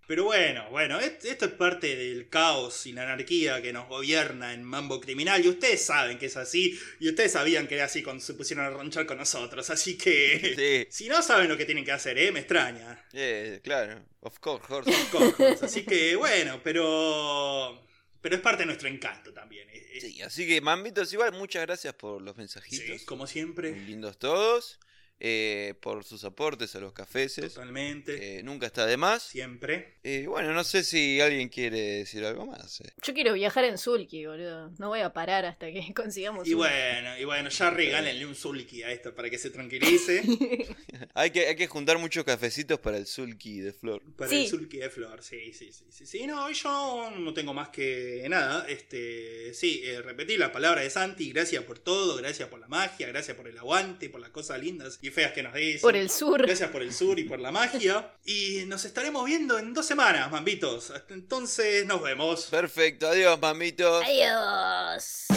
Pero bueno, bueno, est- esto es parte del caos y la anarquía que nos gobierna en Mambo Criminal. Y ustedes saben que es así. Y ustedes sabían que era así cuando se pusieron a ranchar con nosotros. Así que. Sí, Si no saben lo que tienen que hacer, ¿eh? Me extraña. eh, claro. Of course, horse. Cojos. Así que bueno, pero. Pero es parte de nuestro encanto también. eh, eh. Sí, así que, mambitos, igual, muchas gracias por los mensajitos. Sí, como siempre. Muy lindos todos. Eh, por sus aportes a los cafeses. Totalmente. eh, nunca está de más. Siempre. Eh, bueno, no sé si alguien quiere decir algo más. eh. Yo quiero viajar en Sulky, boludo. No voy a parar hasta que consigamos Y bueno, y bueno, ya regálenle un Zulki a esto para que se tranquilice. hay, que, hay que juntar muchos cafecitos para el Sulky de Flor. Para Sí. el Zulki de Flor, sí, sí, sí, sí, sí. No, yo no tengo más que nada. Este, sí, eh, repetir la palabra de Santi. Gracias por todo, gracias por la magia, gracias por el aguante, por las cosas lindas y feas que nos dice. Por el sur. Gracias por el sur y por la magia. Y nos estaremos viendo en dos semanas, mambitos. Hasta entonces nos vemos. Perfecto, adiós, mamitos. Adiós.